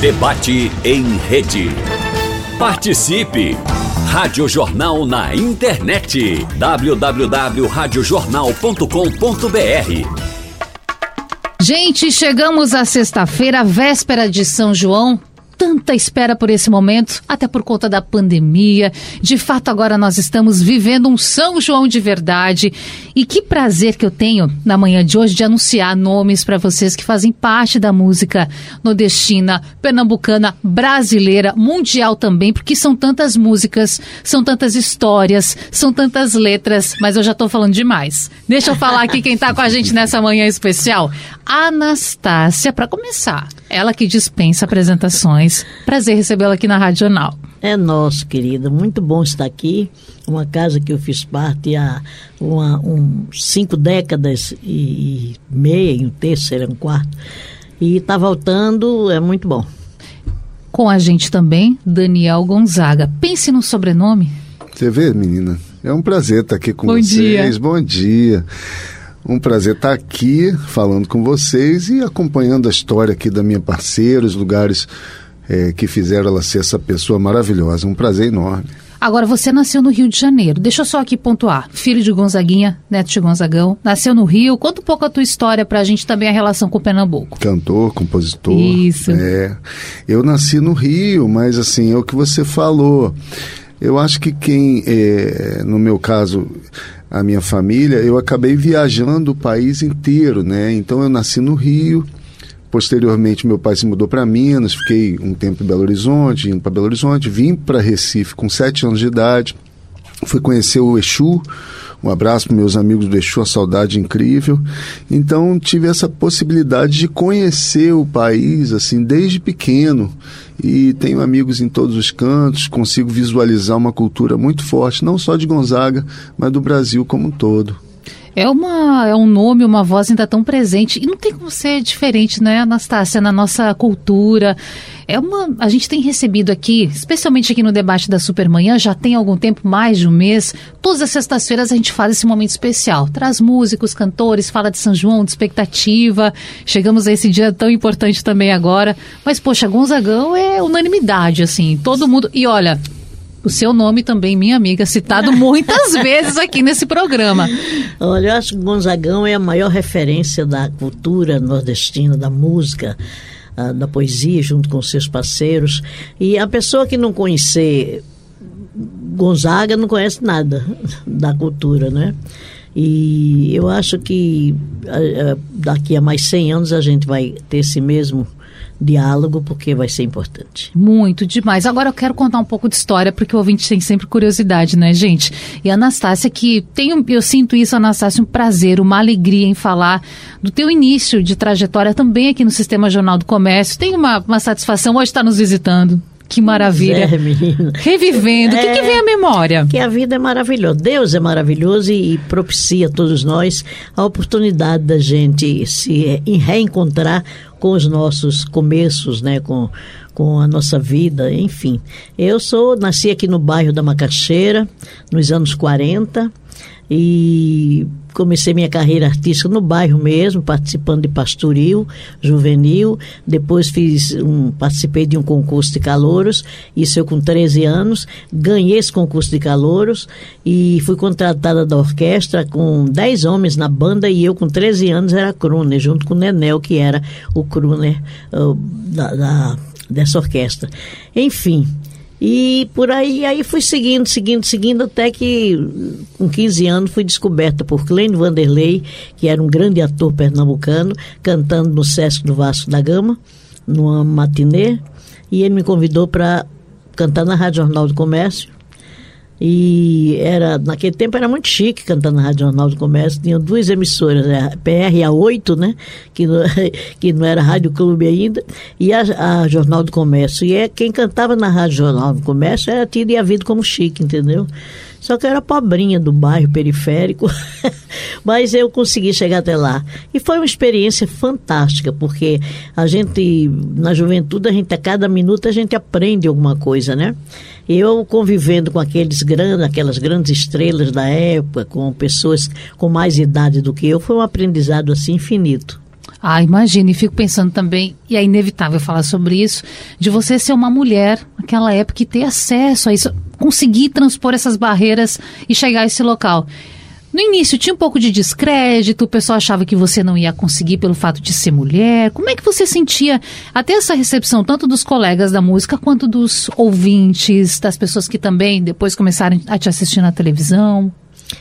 Debate em rede. Participe! Rádio Jornal na internet. www.radiojornal.com.br Gente, chegamos à sexta-feira, véspera de São João tanta espera por esse momento, até por conta da pandemia. De fato, agora nós estamos vivendo um São João de verdade. E que prazer que eu tenho na manhã de hoje de anunciar nomes para vocês que fazem parte da música nordestina, pernambucana, brasileira, mundial também, porque são tantas músicas, são tantas histórias, são tantas letras, mas eu já estou falando demais. Deixa eu falar aqui quem está com a gente nessa manhã especial. Anastácia, para começar. Ela que dispensa apresentações. Prazer recebê-la aqui na Rádio Jornal. É nosso, querida. Muito bom estar aqui. Uma casa que eu fiz parte há uma, um, cinco décadas e, meia, e um terço, seria um quarto. E está voltando, é muito bom. Com a gente também, Daniel Gonzaga. Pense no sobrenome. Você vê, menina? É um prazer estar aqui com bom vocês. Dia. Bom dia. Um prazer estar aqui falando com vocês e acompanhando a história aqui da minha parceira, os lugares é, que fizeram ela ser essa pessoa maravilhosa. Um prazer enorme. Agora, você nasceu no Rio de Janeiro. Deixa eu só aqui pontuar. Filho de Gonzaguinha, neto de Gonzagão. Nasceu no Rio. Conta um pouco a tua história pra gente também a relação com Pernambuco. Cantor, compositor. Isso. É. Eu nasci no Rio, mas assim, é o que você falou. Eu acho que quem, é, no meu caso, a minha família, eu acabei viajando o país inteiro, né? Então eu nasci no Rio. Posteriormente, meu pai se mudou para Minas, fiquei um tempo em Belo Horizonte, indo para Belo Horizonte, vim para Recife com sete anos de idade, fui conhecer o Exu, um abraço para meus amigos do Exu, a saudade incrível. Então tive essa possibilidade de conhecer o país assim desde pequeno e tenho amigos em todos os cantos, consigo visualizar uma cultura muito forte, não só de Gonzaga, mas do Brasil como um todo. É, uma, é um nome, uma voz ainda tão presente. E não tem como ser diferente, né, Anastácia, na nossa cultura. É uma. A gente tem recebido aqui, especialmente aqui no debate da Supermanhã, já tem algum tempo, mais de um mês. Todas as sextas-feiras a gente faz esse momento especial. Traz músicos, cantores, fala de São João, de expectativa. Chegamos a esse dia tão importante também agora. Mas, poxa, Gonzagão é unanimidade, assim. Todo mundo. E olha, o seu nome também, minha amiga, citado muitas vezes aqui nesse programa. Olha, eu acho que Gonzagão é a maior referência da cultura nordestina, da música, uh, da poesia, junto com seus parceiros. E a pessoa que não conhecer Gonzaga não conhece nada da cultura, né? E eu acho que uh, daqui a mais 100 anos a gente vai ter esse mesmo diálogo, porque vai ser importante. Muito demais. Agora eu quero contar um pouco de história, porque o ouvinte tem sempre curiosidade, né, gente? E a Anastácia, que tem, eu sinto isso, Anastácia, um prazer, uma alegria em falar do teu início de trajetória também aqui no Sistema Jornal do Comércio. Tem uma, uma satisfação hoje estar nos visitando. Que maravilha. É. Revivendo. O é, que, que, vem à memória? Que a vida é maravilhosa. Deus é maravilhoso e, e propicia a todos nós a oportunidade da gente se reencontrar com os nossos começos, né? Com, com a nossa vida, enfim. Eu sou, nasci aqui no bairro da Macaxeira, nos anos 40, e comecei minha carreira artística no bairro mesmo, participando de pastoril juvenil. Depois fiz um, participei de um concurso de calouros, isso eu com 13 anos. Ganhei esse concurso de calouros e fui contratada da orquestra com 10 homens na banda e eu com 13 anos era crooner, junto com o Nenel, que era o crooner uh, da, da, dessa orquestra. Enfim, e por aí, aí fui seguindo, seguindo, seguindo, até que com 15 anos fui descoberta por Clênio Vanderlei, que era um grande ator pernambucano, cantando no Sesc do Vasco da Gama, numa matinê, e ele me convidou para cantar na Rádio Jornal do Comércio. E era, naquele tempo era muito chique cantar na Rádio Jornal do Comércio. Tinha duas emissoras, a PR A8, né? Que não, que não era Rádio Clube ainda, e a, a, Jornal do Comércio. E é, quem cantava na Rádio Jornal do Comércio era tido e havido como chique, entendeu? Só que eu era pobrinha do bairro periférico, mas eu consegui chegar até lá. E foi uma experiência fantástica, porque a gente, na juventude, a gente, a cada minuto, a gente aprende alguma coisa, né? Eu convivendo com aqueles grandes, aquelas grandes estrelas da época, com pessoas com mais idade do que eu, foi um aprendizado assim infinito. Ah, imagine, e fico pensando também, e é inevitável falar sobre isso, de você ser uma mulher naquela época e ter acesso a isso, conseguir transpor essas barreiras e chegar a esse local. No início tinha um pouco de descrédito, o pessoal achava que você não ia conseguir pelo fato de ser mulher. Como é que você sentia até essa recepção, tanto dos colegas da música quanto dos ouvintes, das pessoas que também depois começaram a te assistir na televisão?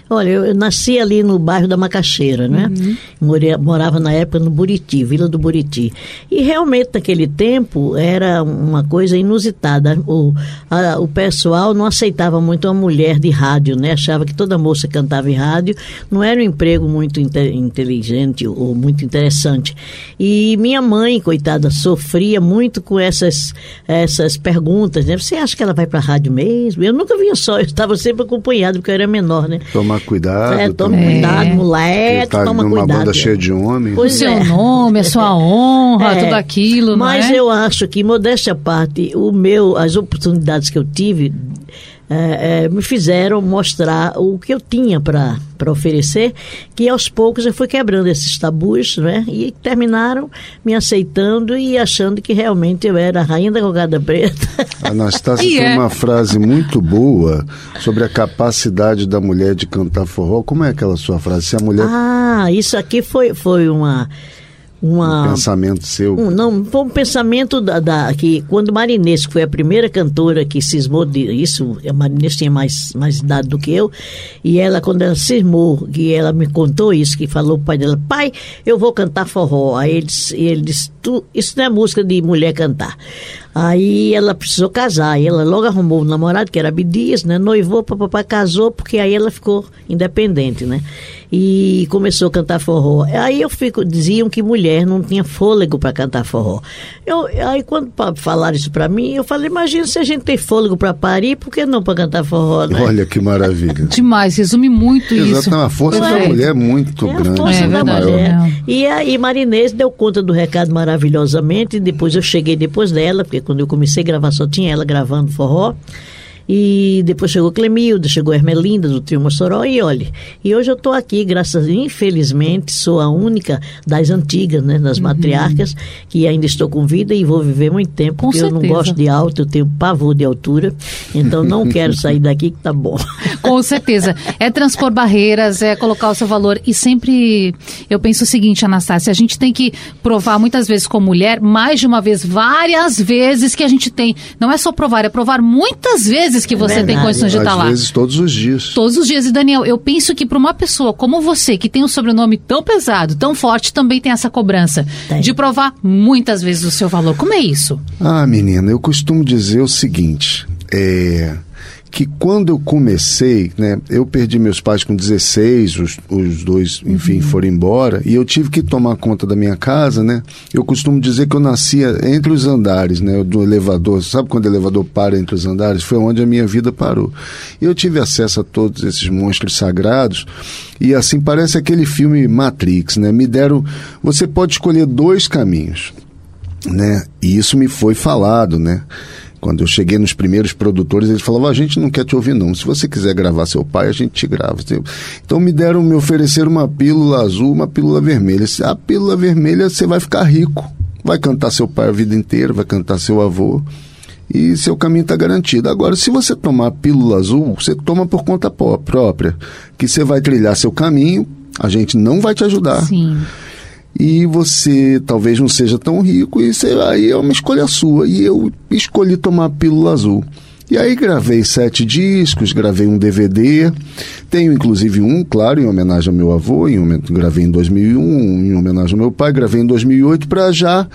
Olha, eu nasci ali no bairro da Macaxeira, né? Uhum. Morei, morava na época no Buriti, Vila do Buriti. E realmente naquele tempo era uma coisa inusitada. O, a, o pessoal não aceitava muito uma mulher de rádio, né? Achava que toda moça cantava em rádio. Não era um emprego muito inteligente ou muito interessante. E minha mãe, coitada, sofria muito com essas, essas perguntas, né? Você acha que ela vai para rádio mesmo? Eu nunca vinha só, eu estava sempre acompanhado porque eu era menor, né? Tomar cuidado. É, toma também. cuidado, moleque, tá toma numa cuidado. banda cheia de homens. O seu é. nome, a sua honra, é. tudo aquilo, Mas é? eu acho que, modéstia à parte, o meu, as oportunidades que eu tive é, é, me fizeram mostrar o que eu tinha para oferecer, que aos poucos eu fui quebrando esses tabus, né? E terminaram me aceitando e achando que realmente eu era a rainha da cocada preta. Anastácia tem é. uma frase muito boa sobre a capacidade da mulher de cantar forró. Como é aquela sua frase? Se a mulher... Ah, isso aqui foi, foi uma uma, um pensamento seu? Um, não, foi um pensamento da, da, que quando Marinês, que foi a primeira cantora que cismou de isso, a Marinês tinha mais, mais idade do que eu, e ela, quando ela cismou, que ela me contou isso, que falou pro pai dela, pai, eu vou cantar forró. Aí ele disse, ele disse tu, isso não é música de mulher cantar. Aí ela precisou casar, e ela logo arrumou um namorado, que era Abdias, né? Noivou, papai casou, porque aí ela ficou independente, né? E começou a cantar forró. Aí eu fico, diziam que mulher não tinha fôlego para cantar forró. Eu, aí quando falaram isso para mim, eu falei, imagina se a gente tem fôlego para parir, por que não para cantar forró, né? Olha que maravilha. Demais, resume muito Exato, isso. a força é. da mulher é muito é grande. A força é, da mulher. E aí Marinês deu conta do recado maravilhosamente, depois eu cheguei depois dela, porque quando eu comecei a gravar só tinha ela gravando forró. E depois chegou Clemilda, chegou Hermelinda do Trio Mossoró e olhe. E hoje eu estou aqui, graças, infelizmente, sou a única das antigas, né, das uhum. matriarcas, que ainda estou com vida e vou viver muito tempo, com porque certeza. eu não gosto de alto, eu tenho pavor de altura, então não quero sair daqui que tá bom. Com certeza. É transpor barreiras, é colocar o seu valor e sempre eu penso o seguinte, Anastácia, a gente tem que provar muitas vezes como mulher, mais de uma vez, várias vezes que a gente tem. Não é só provar, é provar muitas vezes vezes que você tem condições de estar lá. Às vezes, todos os dias. Todos os dias. E, Daniel, eu penso que para uma pessoa como você, que tem um sobrenome tão pesado, tão forte, também tem essa cobrança tem. de provar muitas vezes o seu valor. Como é isso? Ah, menina, eu costumo dizer o seguinte: é que quando eu comecei, né, eu perdi meus pais com 16, os, os dois, enfim, uhum. foram embora, e eu tive que tomar conta da minha casa, né? Eu costumo dizer que eu nascia entre os andares, né, do elevador. Sabe quando o elevador para entre os andares? Foi onde a minha vida parou. E eu tive acesso a todos esses monstros sagrados, e assim parece aquele filme Matrix, né? Me deram, você pode escolher dois caminhos, né? E isso me foi falado, né? Quando eu cheguei nos primeiros produtores, eles falavam: a gente não quer te ouvir, não. Se você quiser gravar seu pai, a gente te grava. Então me deram, me ofereceram uma pílula azul, uma pílula vermelha. A pílula vermelha você vai ficar rico. Vai cantar seu pai a vida inteira, vai cantar seu avô e seu caminho está garantido. Agora, se você tomar a pílula azul, você toma por conta própria, que você vai trilhar seu caminho, a gente não vai te ajudar. Sim e você talvez não seja tão rico, e você, aí é uma escolha sua. E eu escolhi tomar a pílula azul. E aí gravei sete discos, gravei um DVD, tenho inclusive um, claro, em homenagem ao meu avô, em, gravei em 2001, em homenagem ao meu pai, gravei em 2008 para já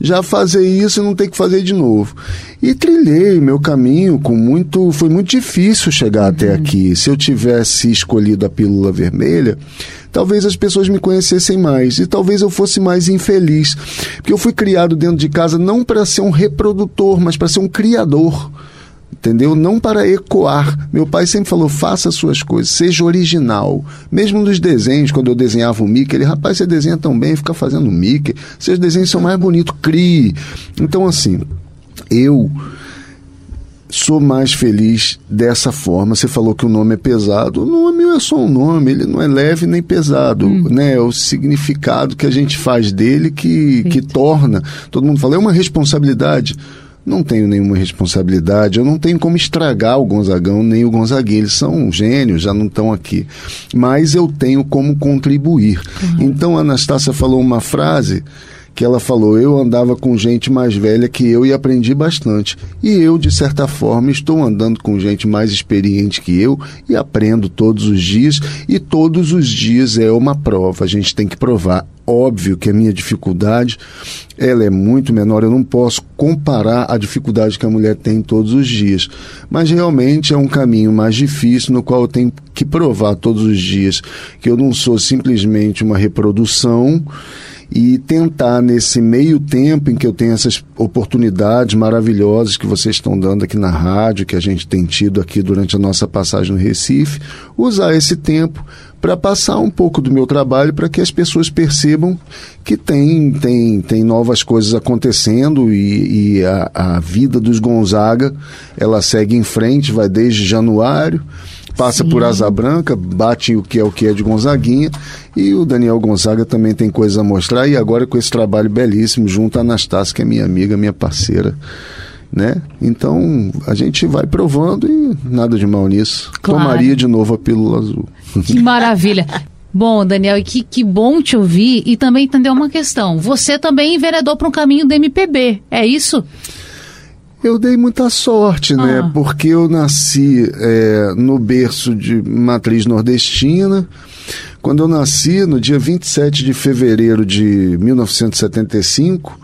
já fazer isso e não ter que fazer de novo. E trilhei meu caminho com muito. Foi muito difícil chegar até uhum. aqui. Se eu tivesse escolhido a pílula vermelha, talvez as pessoas me conhecessem mais e talvez eu fosse mais infeliz. Porque eu fui criado dentro de casa não para ser um reprodutor, mas para ser um criador entendeu? Não para ecoar. Meu pai sempre falou: faça suas coisas, seja original. Mesmo nos desenhos, quando eu desenhava o Mickey, ele, rapaz, você desenha tão bem, fica fazendo Mickey. Seus desenhos são mais bonitos, crie. Então, assim, eu sou mais feliz dessa forma. Você falou que o nome é pesado. O nome é só um nome, ele não é leve nem pesado, hum. né? É o significado que a gente faz dele que, que torna. Todo mundo fala, é uma responsabilidade. Não tenho nenhuma responsabilidade, eu não tenho como estragar o Gonzagão nem o Gonzaguinho. Eles são gênios, já não estão aqui. Mas eu tenho como contribuir. Uhum. Então a Anastácia falou uma frase que ela falou: Eu andava com gente mais velha que eu e aprendi bastante. E eu, de certa forma, estou andando com gente mais experiente que eu e aprendo todos os dias. E todos os dias é uma prova, a gente tem que provar. Óbvio que a minha dificuldade ela é muito menor, eu não posso comparar a dificuldade que a mulher tem todos os dias. Mas realmente é um caminho mais difícil no qual eu tenho que provar todos os dias que eu não sou simplesmente uma reprodução e tentar nesse meio tempo em que eu tenho essas oportunidades maravilhosas que vocês estão dando aqui na rádio, que a gente tem tido aqui durante a nossa passagem no Recife, usar esse tempo para passar um pouco do meu trabalho para que as pessoas percebam que tem, tem, tem novas coisas acontecendo e, e a, a vida dos Gonzaga ela segue em frente, vai desde januário passa Sim. por Asa Branca, bate o que é o que é de Gonzaguinha, e o Daniel Gonzaga também tem coisa a mostrar, e agora com esse trabalho belíssimo, junto a Anastácia, que é minha amiga, minha parceira. Né? Então a gente vai provando e nada de mal nisso. Claro. Tomaria de novo a pílula azul. Que maravilha. Bom, Daniel, e que, que bom te ouvir e também entender uma questão. Você também enveredou para um caminho do MPB, é isso? Eu dei muita sorte, né? Ah. Porque eu nasci é, no berço de matriz nordestina. Quando eu nasci, no dia 27 de fevereiro de 1975,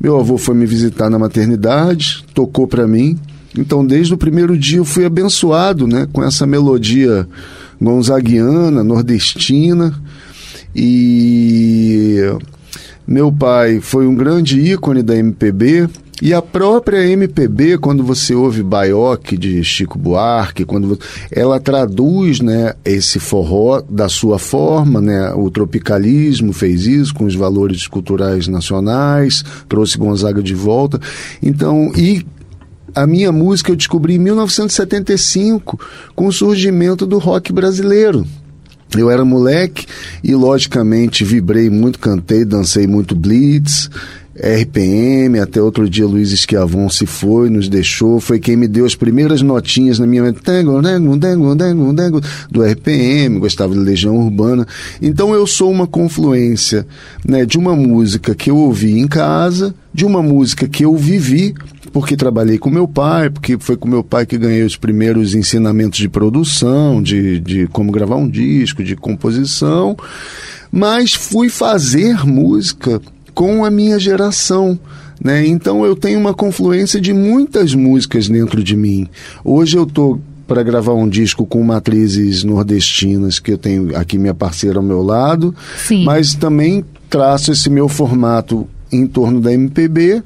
meu avô foi me visitar na maternidade, tocou para mim. Então, desde o primeiro dia, eu fui abençoado né, com essa melodia gonzaguiana, nordestina. E meu pai foi um grande ícone da MPB e a própria MPB, quando você ouve Baioque de Chico Buarque, quando ela traduz, né, esse forró da sua forma, né, o tropicalismo fez isso com os valores culturais nacionais, trouxe Gonzaga de volta. Então, e a minha música eu descobri em 1975 com o surgimento do rock brasileiro. Eu era moleque e, logicamente, vibrei muito, cantei, dancei muito blitz. RPM, até outro dia Luiz Esquiavon se foi, nos deixou, foi quem me deu as primeiras notinhas na minha dengo, do RPM, gostava de Legião Urbana. Então eu sou uma confluência né, de uma música que eu ouvi em casa, de uma música que eu vivi, porque trabalhei com meu pai, porque foi com meu pai que ganhei os primeiros ensinamentos de produção, de, de como gravar um disco, de composição, mas fui fazer música com a minha geração. Né? Então eu tenho uma confluência de muitas músicas dentro de mim. Hoje eu estou para gravar um disco com matrizes nordestinas, que eu tenho aqui minha parceira ao meu lado, Sim. mas também traço esse meu formato em torno da MPB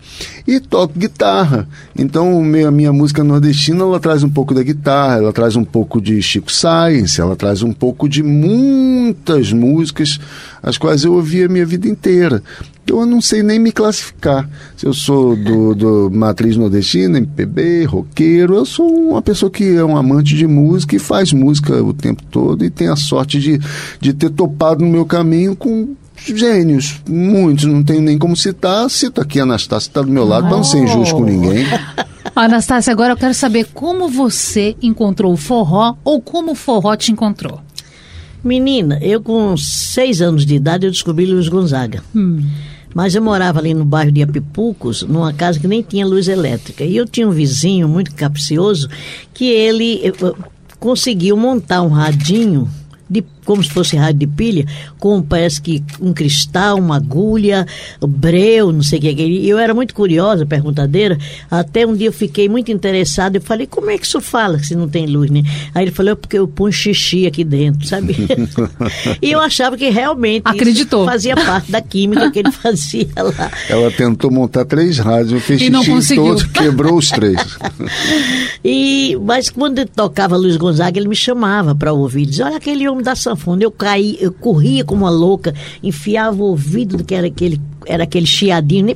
e toco guitarra. Então, a minha música nordestina, ela traz um pouco da guitarra, ela traz um pouco de Chico Science, ela traz um pouco de muitas músicas as quais eu ouvi a minha vida inteira. Então, eu não sei nem me classificar. Se eu sou do, do matriz nordestina, MPB, roqueiro, eu sou uma pessoa que é um amante de música e faz música o tempo todo e tem a sorte de, de ter topado no meu caminho com gênios, muitos, não tenho nem como citar. Cito aqui a Anastácia, está do meu lado, para não ser injusto com ninguém. Anastácia, agora eu quero saber como você encontrou o forró ou como o forró te encontrou. Menina, eu com seis anos de idade eu descobri Luiz Gonzaga. Hum. Mas eu morava ali no bairro de Apipucos, numa casa que nem tinha luz elétrica. E eu tinha um vizinho muito capcioso que ele conseguiu montar um radinho de, como se fosse rádio de pilha, com parece que um cristal, uma agulha, breu, não sei o que. E eu era muito curiosa, perguntadeira, até um dia eu fiquei muito interessada, eu falei, como é que isso fala se não tem luz, né? Aí ele falou, é porque eu ponho xixi aqui dentro, sabe? e eu achava que realmente Acreditou. fazia parte da química que ele fazia lá. Ela tentou montar três rádios, fez e xixi todo, quebrou os três. e, mas quando tocava Luiz Gonzaga, ele me chamava para ouvir, dizia, olha aquele homem da sanfona. Eu caí, eu corria como uma louca, enfiava o ouvido do que era aquele era aquele chiadinho,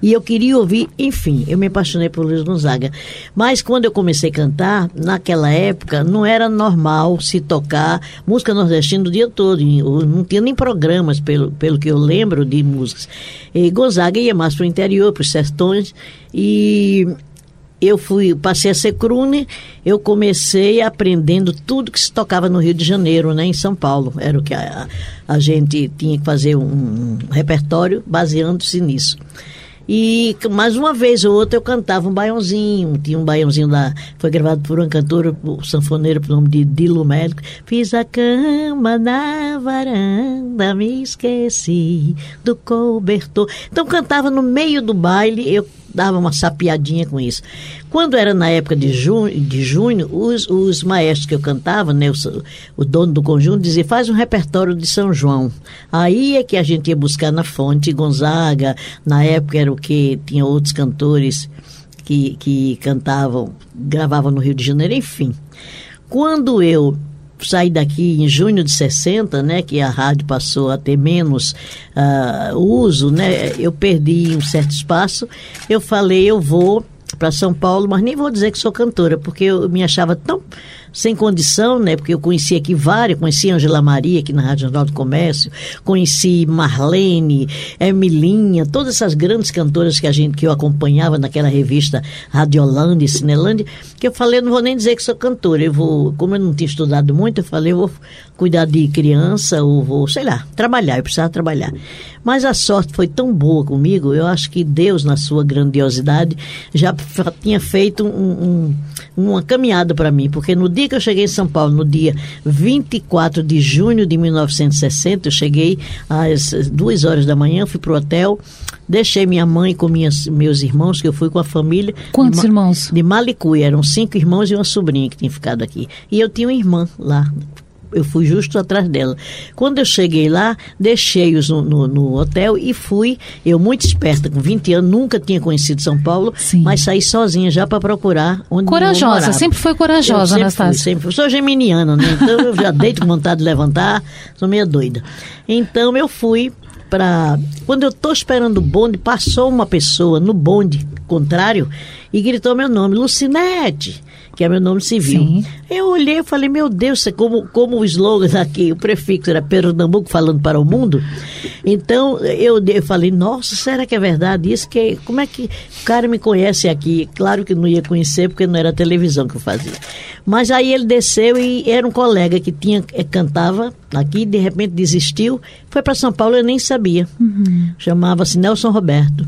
e eu queria ouvir, enfim, eu me apaixonei por Luiz Gonzaga. Mas quando eu comecei a cantar, naquela época, não era normal se tocar música nordestina o dia todo, não tinha nem programas, pelo, pelo que eu lembro de músicas. E Gonzaga ia mais para o interior, para os sertões, e eu fui, passei a ser crune, eu comecei aprendendo tudo que se tocava no Rio de Janeiro, né, em São Paulo. Era o que a, a gente tinha que fazer um, um repertório baseando-se nisso. E mais uma vez ou outra eu cantava um baiãozinho, tinha um baiãozinho lá, foi gravado por uma cantora, o sanfoneiro, por nome de Dilo Médico. Fiz a cama na varanda, me esqueci do cobertor. Então cantava no meio do baile, eu dava uma sapiadinha com isso. Quando era na época de junho, de junho os, os maestros que eu cantava, né, o, o dono do conjunto, dizia, faz um repertório de São João. Aí é que a gente ia buscar na fonte Gonzaga, na época era o que tinha outros cantores que, que cantavam, gravavam no Rio de Janeiro, enfim. Quando eu saí daqui em junho de 60, né, que a rádio passou a ter menos uh, uso, né, eu perdi um certo espaço. Eu falei, eu vou para São Paulo, mas nem vou dizer que sou cantora, porque eu me achava tão sem condição, né? Porque eu conheci aqui várias, conheci Angela Maria aqui na Rádio Jornal do Comércio, conheci Marlene, Emilinha, todas essas grandes cantoras que a gente que eu acompanhava naquela revista Radiolândia e Cinelândia, que eu falei, eu não vou nem dizer que sou cantora, eu vou, como eu não tinha estudado muito, eu falei, eu vou cuidar de criança ou vou, sei lá, trabalhar, eu precisava trabalhar. Mas a sorte foi tão boa comigo, eu acho que Deus, na sua grandiosidade, já tinha feito um, um, uma caminhada para mim, porque no dia que eu cheguei em São Paulo, no dia 24 de junho de 1960, eu cheguei às duas horas da manhã, fui para o hotel, deixei minha mãe com minhas, meus irmãos, que eu fui com a família. Quantos de, irmãos? De Malicuia, eram cinco irmãos e uma sobrinha que tinha ficado aqui. E eu tinha uma irmã lá, eu fui justo atrás dela. Quando eu cheguei lá, deixei-os no, no, no, hotel e fui, eu muito esperta, com 20 anos, nunca tinha conhecido São Paulo, Sim. mas saí sozinha já para procurar onde Corajosa, sempre foi corajosa, eu Anastácia. Fui, sempre fui. Sou geminiana, né? Então eu já deito com vontade de levantar, sou meio doida. Então eu fui para quando eu estou esperando o bonde, passou uma pessoa no bonde contrário e gritou meu nome, Lucinete que é meu nome civil. Sim. Eu olhei e falei, meu Deus, como, como o slogan aqui, o prefixo era Pernambuco falando para o mundo. Então eu, eu falei, nossa, será que é verdade isso? Que, como é que o cara me conhece aqui? Claro que não ia conhecer, porque não era a televisão que eu fazia. Mas aí ele desceu e era um colega que tinha eh, cantava aqui, de repente desistiu, foi para São Paulo, eu nem sabia. Uhum. Chamava-se Nelson Roberto.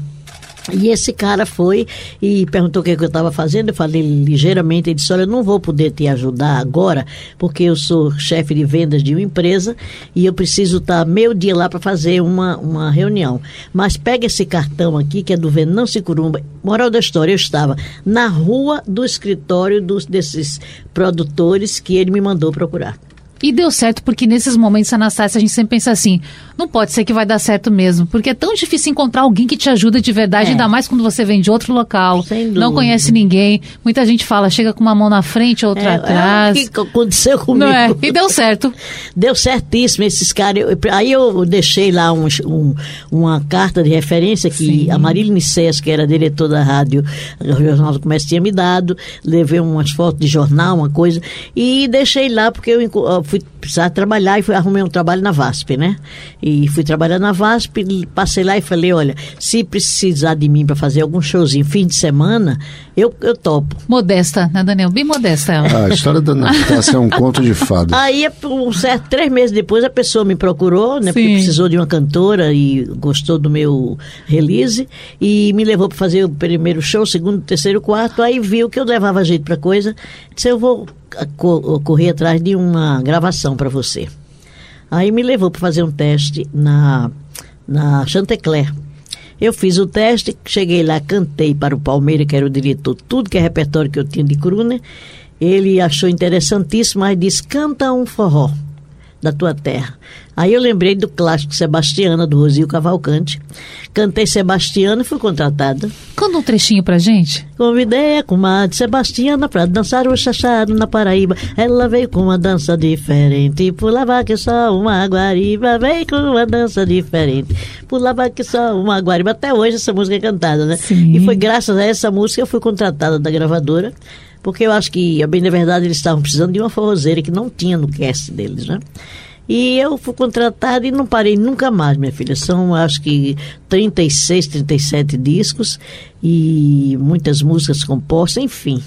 E esse cara foi e perguntou o que, que eu estava fazendo. Eu falei ligeiramente. Ele disse: Olha, eu não vou poder te ajudar agora, porque eu sou chefe de vendas de uma empresa e eu preciso estar meio dia lá para fazer uma, uma reunião. Mas pega esse cartão aqui, que é do Venâncio Curumba. Moral da história: eu estava na rua do escritório dos, desses produtores que ele me mandou procurar. E deu certo porque nesses momentos, Anastácia, a gente sempre pensa assim: não pode ser que vai dar certo mesmo, porque é tão difícil encontrar alguém que te ajuda de verdade, é. ainda mais quando você vem de outro local, não conhece ninguém. Muita gente fala, chega com uma mão na frente, outra é, atrás. É o que aconteceu comigo. Não é? E deu certo. deu certíssimo esses caras. aí eu deixei lá um, um, uma carta de referência que Sim. a Marília Nicés, que era diretora da rádio, o Jornal do Comércio tinha me dado, levei umas fotos de jornal, uma coisa, e deixei lá porque eu fui precisar trabalhar e fui, arrumei um trabalho na VASP, né? E fui trabalhar na VASP, passei lá e falei, olha, se precisar de mim para fazer algum showzinho fim de semana, eu, eu topo. Modesta, né, Daniel? Bem modesta ela. Ah, a história da Natácia é um conto de fado. Aí, um certo, três meses depois, a pessoa me procurou, né? Sim. Porque precisou de uma cantora e gostou do meu release e me levou para fazer o primeiro show, segundo, terceiro, quarto. Aí viu que eu levava jeito para coisa, disse, eu vou correr atrás de uma gravação para você. Aí me levou para fazer um teste na, na Chantecler. Eu fiz o teste, cheguei lá, cantei para o Palmeiras, que era o diretor, tudo que é repertório que eu tinha de Kruner. Ele achou interessantíssimo, mas disse: canta um forró. da tua terra. Aí eu lembrei do clássico Sebastiana, do Rosil Cavalcante. Cantei Sebastiana e fui contratada. Conta um trechinho pra gente. Convidei a comadre Sebastiana pra dançar o chachado na Paraíba. Ela veio com uma dança diferente, pulava que só uma guariba. Veio com uma dança diferente, pulava que só uma guariba. Até hoje essa música é cantada, né? Sim. E foi graças a essa música que eu fui contratada da gravadora, porque eu acho que, bem da verdade, eles estavam precisando de uma forrozeira que não tinha no cast deles, né? E eu fui contratada e não parei nunca mais, minha filha. São, acho que, 36, 37 discos e muitas músicas compostas, enfim,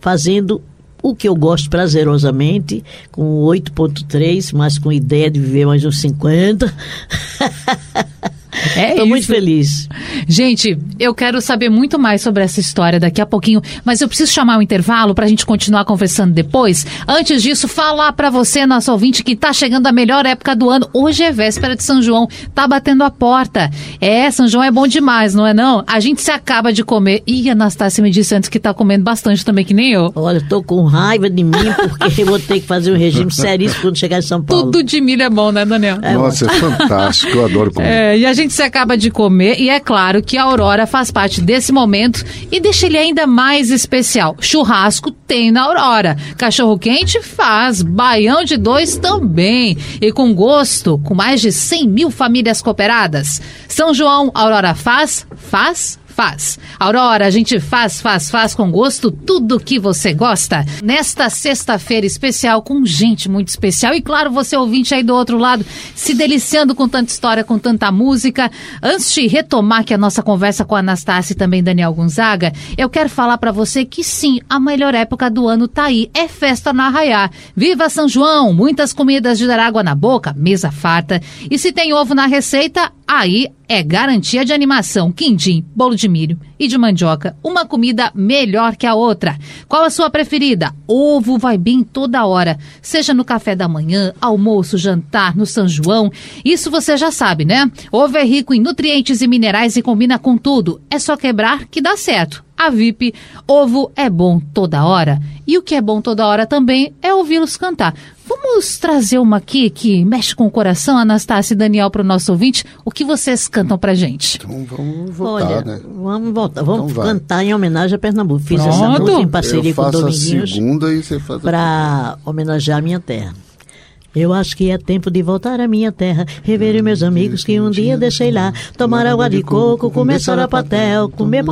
fazendo o que eu gosto prazerosamente, com 8.3, mas com ideia de viver mais uns 50. É Estou muito feliz. Gente, eu quero saber muito mais sobre essa história daqui a pouquinho, mas eu preciso chamar o intervalo pra gente continuar conversando depois. Antes disso, falar pra você, nosso ouvinte, que tá chegando a melhor época do ano. Hoje é véspera de São João, tá batendo a porta. É, São João é bom demais, não é não? A gente se acaba de comer. Ih, a Anastácia me disse antes que tá comendo bastante também, que nem eu. Olha, estou com raiva de mim porque eu vou ter que fazer um regime seríssimo quando chegar em São Paulo. Tudo de milho é bom, né, Daniel? Nossa, é fantástico, eu adoro comer. É, e a gente se acaba de comer, e é claro que a Aurora faz parte desse momento e deixa ele ainda mais especial. Churrasco tem na Aurora. Cachorro quente faz, baião de dois também. E com gosto, com mais de 100 mil famílias cooperadas. São João, Aurora faz, faz, faz. Aurora, a gente faz, faz, faz com gosto tudo que você gosta. Nesta sexta-feira especial, com gente muito especial. E claro, você ouvinte aí do outro lado, se deliciando com tanta história, com tanta música. Antes de retomar aqui a nossa conversa com a Anastácia e também Daniel Gonzaga, eu quero falar pra você que sim, a melhor época do ano tá aí. É festa no Arraiá. Viva São João! Muitas comidas de dar água na boca, mesa farta. E se tem ovo na receita, aí é garantia de animação. Quindim, bolo de milho e de mandioca. Uma comida melhor que a outra. Qual a sua preferida? Ovo vai bem toda hora. Seja no café da manhã, almoço, jantar, no São João. Isso você já sabe, né? Ovo é rico em nutrientes e minerais e combina com tudo. É só quebrar que dá certo. A VIP, ovo é bom toda hora. E o que é bom toda hora também é ouvi-los cantar. Vamos trazer uma aqui que mexe com o coração, Anastácia e Daniel, para o nosso ouvinte. O que vocês cantam pra gente? Então vamos voltar, Olha, né? vamos voltar, vamos Então cantar em homenagem a Pernambuco. Fiz essa Pronto. música em Eu parceria com o Dominguinhos a para homenagear a minha terra. Eu acho que é tempo de voltar à minha terra, rever os meus amigos que um dia deixei lá, tomar água de coco, comer sarapatel, comer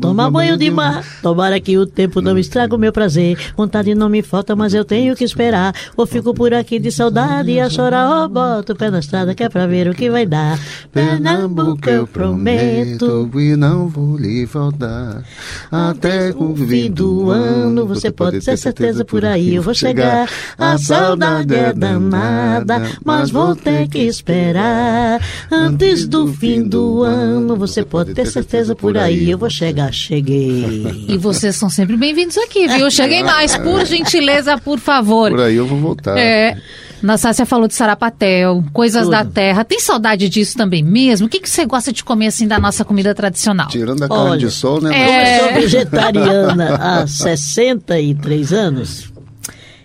tomar banho de mar. Tomara que o tempo não estraga o meu prazer, vontade não me falta, mas eu tenho que esperar. Ou fico por aqui de saudade a chorar, ou boto o pé na estrada que é pra ver o que vai dar. Pernambuco eu prometo. e não vou lhe faltar. Até o fim do ano, você pode ter certeza por aí eu vou chegar. A saudade é danada, mas vou ter que esperar. Antes do fim do ano, você pode ter certeza por aí eu vou chegar. Cheguei. E vocês são sempre bem-vindos aqui, viu? Cheguem mais, por gentileza, por favor. Por aí eu vou voltar. É. Nassácia falou de sarapatel, coisas Tudo. da terra. Tem saudade disso também mesmo? O que, que você gosta de comer assim da nossa comida tradicional? Tirando a carne Olha, de sol, né? é- Eu sou vegetariana há 63 anos.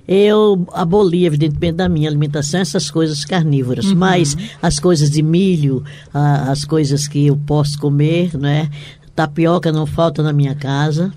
Eu aboli, evidentemente, da minha alimentação essas coisas carnívoras, mas as coisas de milho, a- as coisas que eu posso comer, né? Tapioca não falta na minha casa.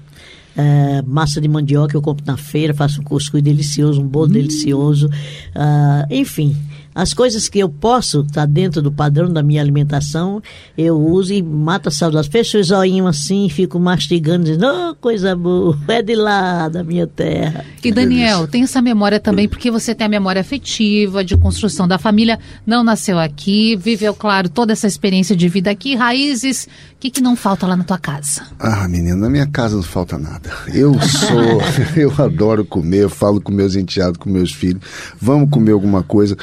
É, massa de mandioca eu compro na feira, faço um cuscuz delicioso, um bolo delicioso. Ah, enfim, as coisas que eu posso estar dentro do padrão da minha alimentação, eu uso e mata a saudade. Fecho os olhinhos assim, fico mastigando, dizendo, oh, coisa boa, é de lá, da minha terra. E Daniel, tem essa memória também, porque você tem a memória afetiva, de construção da família, não nasceu aqui, viveu, claro, toda essa experiência de vida aqui, raízes. O que, que não falta lá na tua casa? Ah, menina, na minha casa não falta nada. Eu sou, eu adoro comer, eu falo com meus enteados, com meus filhos, vamos comer alguma coisa.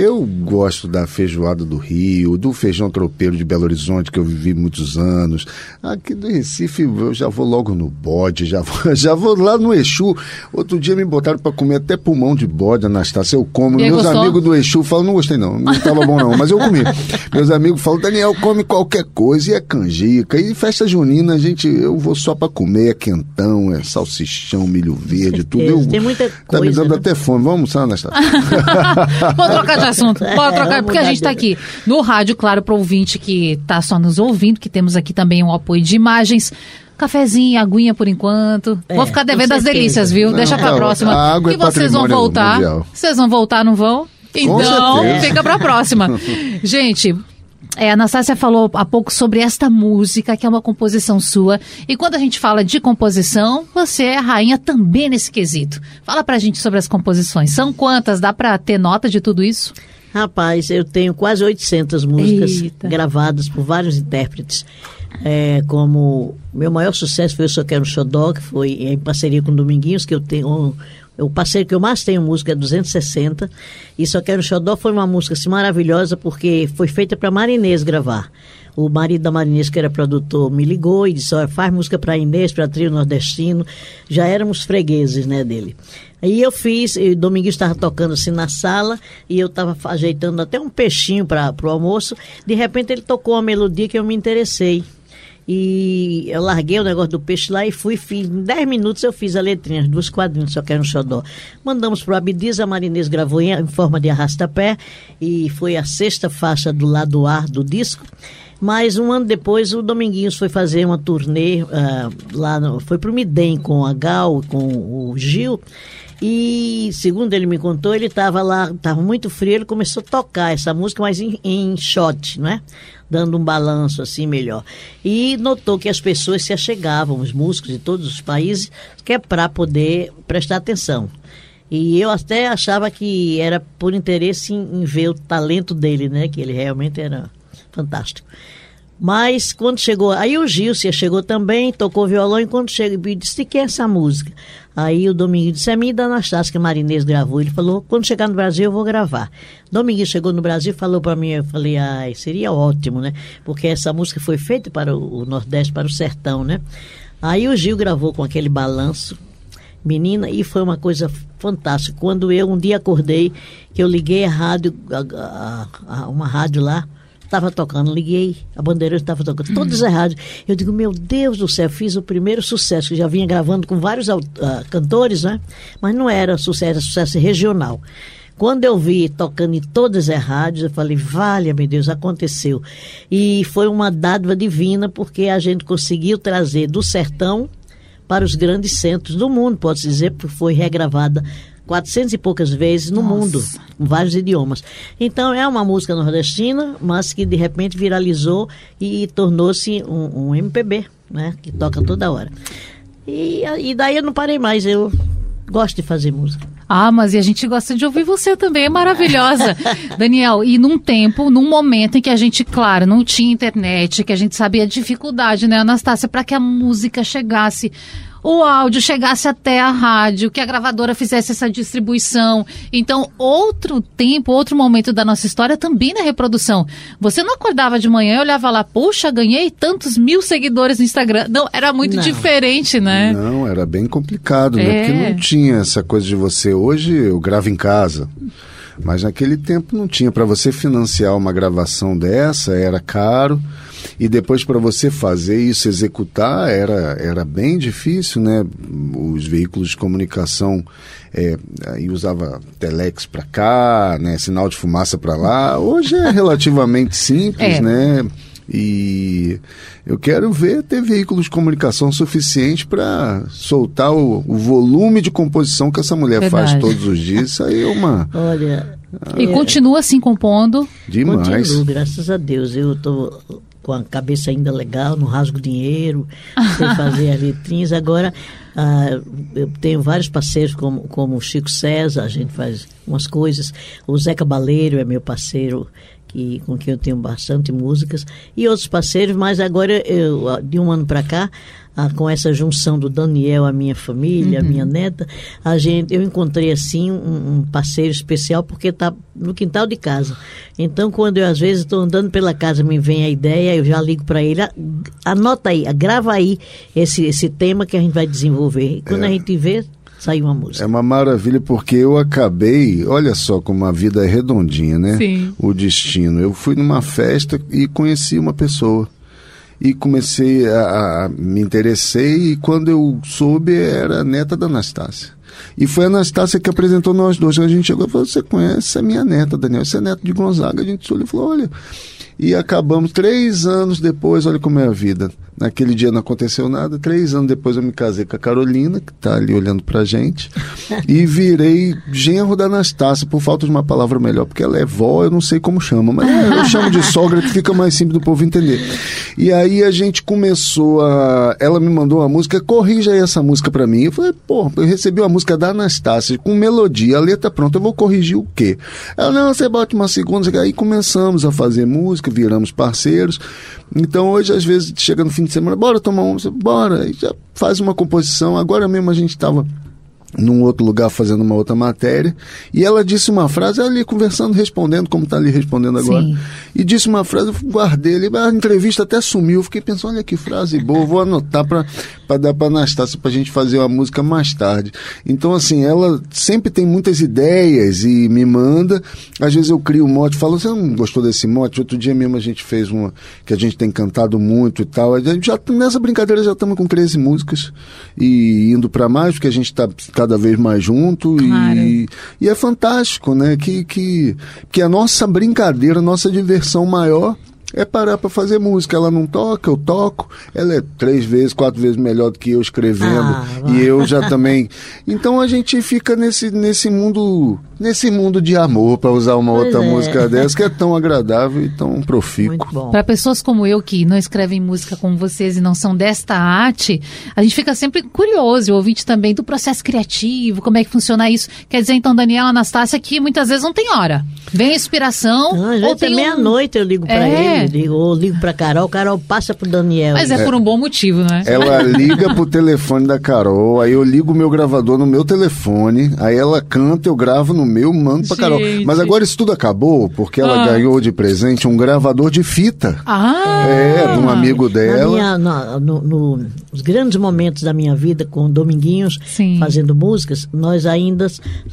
Eu gosto da feijoada do Rio, do feijão tropeiro de Belo Horizonte, que eu vivi muitos anos. Aqui do Recife, eu já vou logo no bode, já vou, já vou lá no Exu. Outro dia me botaram para comer até pulmão de bode, Anastácia. Eu como. Meus gostou? amigos do Exu falam, não gostei não, não estava bom não, mas eu comi. Meus amigos falam, Daniel, come qualquer coisa, e é canjica. E festa junina, gente, eu vou só para comer, é quentão, é salsichão, milho verde, tudo. Eu, Tem muita Tá me coisa, dando né? até fome. Vamos almoçar, Anastácia? Vamos trocar de assunto. Bora É, trocar, vamos porque a gente está aqui no rádio, claro, para ouvinte que está só nos ouvindo, que temos aqui também um apoio de imagens. Cafezinho, aguinha por enquanto. É, Vou ficar devendo as delícias, viu? Não, Deixa pra tá, próxima. a água é e vocês vão voltar. mundial. Vocês vão voltar, não vão? Então, fica pra próxima. gente, é, a Anastácia falou há pouco sobre esta música, que é uma composição sua. E quando a gente fala de composição, você é a rainha também nesse quesito. Fala pra gente sobre as composições. São quantas? Dá pra ter nota de tudo isso? Rapaz, eu tenho quase 800 músicas Eita. gravadas por vários intérpretes. É, como meu maior sucesso foi o Só Quero um Xodó, que foi em parceria com Dominguinhos, que eu tenho. O parceiro que eu mais tenho música é 260. E Só Quero Xodó foi uma música assim, maravilhosa, porque foi feita para Marinês gravar. O marido da Marinês, que era produtor, me ligou e disse: Olha, faz música para Inês, para Trio Nordestino. Já éramos fregueses né, dele. Aí eu fiz, e Dominguinhos estava tocando assim na sala, e eu estava ajeitando até um peixinho para o almoço. De repente ele tocou uma melodia que eu me interessei. E eu larguei o negócio do peixe lá e fui, fiz, em 10 minutos eu fiz a letrinha, as duas quadrinhos, só quero um xodó. Mandamos para o Abdias, a Marinês gravou em, em forma de arrasta-pé, e foi a sexta faixa do lado A do disco. Mas um ano depois o Dominguinhos foi fazer uma turnê ah, lá, no, foi para o Midem com a Gal, com o Gil. E segundo ele me contou, ele estava lá, estava muito frio, ele começou a tocar essa música, mas em, em shot, não é? Dando um balanço assim melhor. E notou que as pessoas se achegavam, os músicos de todos os países, que é para poder prestar atenção. E eu até achava que era por interesse em, em ver o talento dele, né? Que ele realmente era fantástico. Mas quando chegou, aí o Gilcia chegou também, tocou violão, e quando chegou, disse, que é essa música? Aí o Dominguinho disse, é minha da Anastácia, que Marinês gravou. Ele falou, quando chegar no Brasil eu vou gravar. Dominguinho chegou no Brasil e falou para mim, eu falei, ai, seria ótimo, né? Porque essa música foi feita para o, o Nordeste, para o Sertão, né? Aí o Gil gravou com aquele balanço, menina, e foi uma coisa fantástica. Quando eu um dia acordei, que eu liguei a rádio, a, a- a- uma rádio lá, estava tocando, liguei, a bandeira estava tocando, todas as rádios. Eu digo, meu Deus do céu, fiz o primeiro sucesso, que já vinha gravando com vários ah, cantores, né? Mas não era sucesso, era sucesso regional. Quando eu vi tocando em todas as rádios, eu falei, vale, meu Deus, aconteceu. E foi uma dádiva divina, porque a gente conseguiu trazer do sertão para os grandes centros do mundo, pode-se dizer, porque foi regravada 400 e poucas vezes no Nossa. mundo, com vários idiomas. Então é uma música nordestina, mas que de repente viralizou e tornou-se um, um MPB, né, que toca toda hora. E, e daí eu não parei mais, eu gosto de fazer música. Ah, mas e a gente gosta de ouvir você também, é maravilhosa. Daniel, e num tempo, num momento em que a gente, claro, não tinha internet, que a gente sabia a dificuldade, né, Anastácia, para que a música chegasse, o áudio chegasse até a rádio, que a gravadora fizesse essa distribuição. Então, outro tempo, outro momento da nossa história também na reprodução. Você não acordava de manhã e olhava lá, puxa, ganhei tantos mil seguidores no Instagram. Não, era muito Não. diferente, né? Não, era bem complicado, É. né? Porque não tinha essa coisa de você. Hoje eu gravo em casa. Mas naquele tempo não tinha. Para você financiar uma gravação dessa era caro. E depois para você fazer isso, executar, era, era bem difícil, né? Os veículos de comunicação é, aí usava telex para cá, né? Sinal de fumaça para lá. Hoje é relativamente simples, É. né? E eu quero ver ter veículos de comunicação suficiente para soltar o, o volume de composição que essa mulher faz Verdade. todos os dias. Isso aí é uma. Olha, E continua assim compondo. Demais. Continuo, graças a Deus. Eu estou com a cabeça ainda legal, não rasgo dinheiro, sei fazer as letrinhas. Agora, ah, eu tenho vários parceiros, como, como o Chico César, a gente faz umas coisas. O Zé Cabaleiro é meu parceiro, que, com quem eu tenho bastante músicas. E outros parceiros, mas agora, eu, de um ano para cá, a, com essa junção do Daniel, a minha família, a minha neta, a gente, eu encontrei assim um, um parceiro especial porque está no quintal de casa. Então, quando eu às vezes estou andando pela casa, me vem a ideia, eu já ligo para ele, "Ah, anota aí, grava aí esse, esse tema que a gente vai desenvolver. E quando a gente vê, sai uma música. É uma maravilha porque eu acabei, olha só como a vida é redondinha, né? Sim. O destino. Eu fui numa festa e conheci uma pessoa. E comecei a, a me interessei e quando eu soube era neta da Anastácia. E foi a Anastácia que apresentou nós dois. A gente chegou e falou: Você conhece a minha neta, Daniel? Você é neto de Gonzaga. A gente olhou e falou: Olha. E acabamos três anos depois, olha como é a vida. Naquele dia não aconteceu nada. Três anos depois eu me casei com a Carolina, que está ali olhando pra gente, e virei genro da Anastácia, por falta de uma palavra melhor, porque ela é vó, eu não sei como chama, mas eu chamo de sogra, que fica mais simples do povo entender. E aí a gente começou a. Ela me mandou uma música, corrija aí essa música pra mim. Eu falei, pô, eu recebi uma música da Anastácia com melodia, a letra pronta, eu vou corrigir o quê? Ela, não, você bota uma segunda, aí começamos a fazer música, viramos parceiros. Então hoje, às vezes, chega no fim de semana, bora tomar um, bora, e já faz uma composição. Agora mesmo a gente estava num outro lugar fazendo uma outra matéria, e ela disse uma frase, ali conversando, respondendo, como está ali respondendo agora, Sim. e disse uma frase, eu guardei ali, a entrevista até sumiu, fiquei pensando, olha que frase boa, vou anotar para dar para Anastácia, para a gente fazer uma música mais tarde. Então, assim, ela sempre tem muitas ideias e me manda, às vezes eu crio um mote, falo, você não gostou desse mote? Outro dia mesmo a gente fez uma, que a gente tem cantado muito e tal, a gente já, nessa brincadeira já estamos com 13 músicas, e indo para mais, porque a gente está cada vez mais junto Claro. e, e é fantástico, né? Que, que, que a nossa brincadeira, a nossa diversão maior é parar para fazer música. Ela não toca, eu toco. Ela é três vezes, quatro vezes melhor do que eu escrevendo. Ah, e eu já também. Então a gente fica nesse, nesse mundo nesse mundo de amor, para usar uma Pois outra é. música dessa, que é tão agradável e tão profícuo. Para pessoas como eu que não escrevem música como vocês e não são desta arte, a gente fica sempre curioso, o ouvinte também, do processo criativo, como é que funciona isso. Quer dizer, então, Daniela Anastácia, que muitas vezes não tem hora. Vem a inspiração. Não, às ou vezes tem é um- meia-noite eu ligo para É. ele, ligo, ou ligo para Carol, Carol passa pro Daniel. Mas é, por um bom motivo, né? Ela liga pro telefone da Carol, aí eu ligo o meu gravador no meu telefone, aí ela canta, eu gravo no meu, mando pra Carol. Gente. Mas agora isso tudo acabou, porque ela Ah. ganhou de presente um gravador de fita. Ah! É, de um amigo Na dela. minha, na- no- no- nos grandes momentos da minha vida com Dominguinhos, Sim. fazendo músicas, nós ainda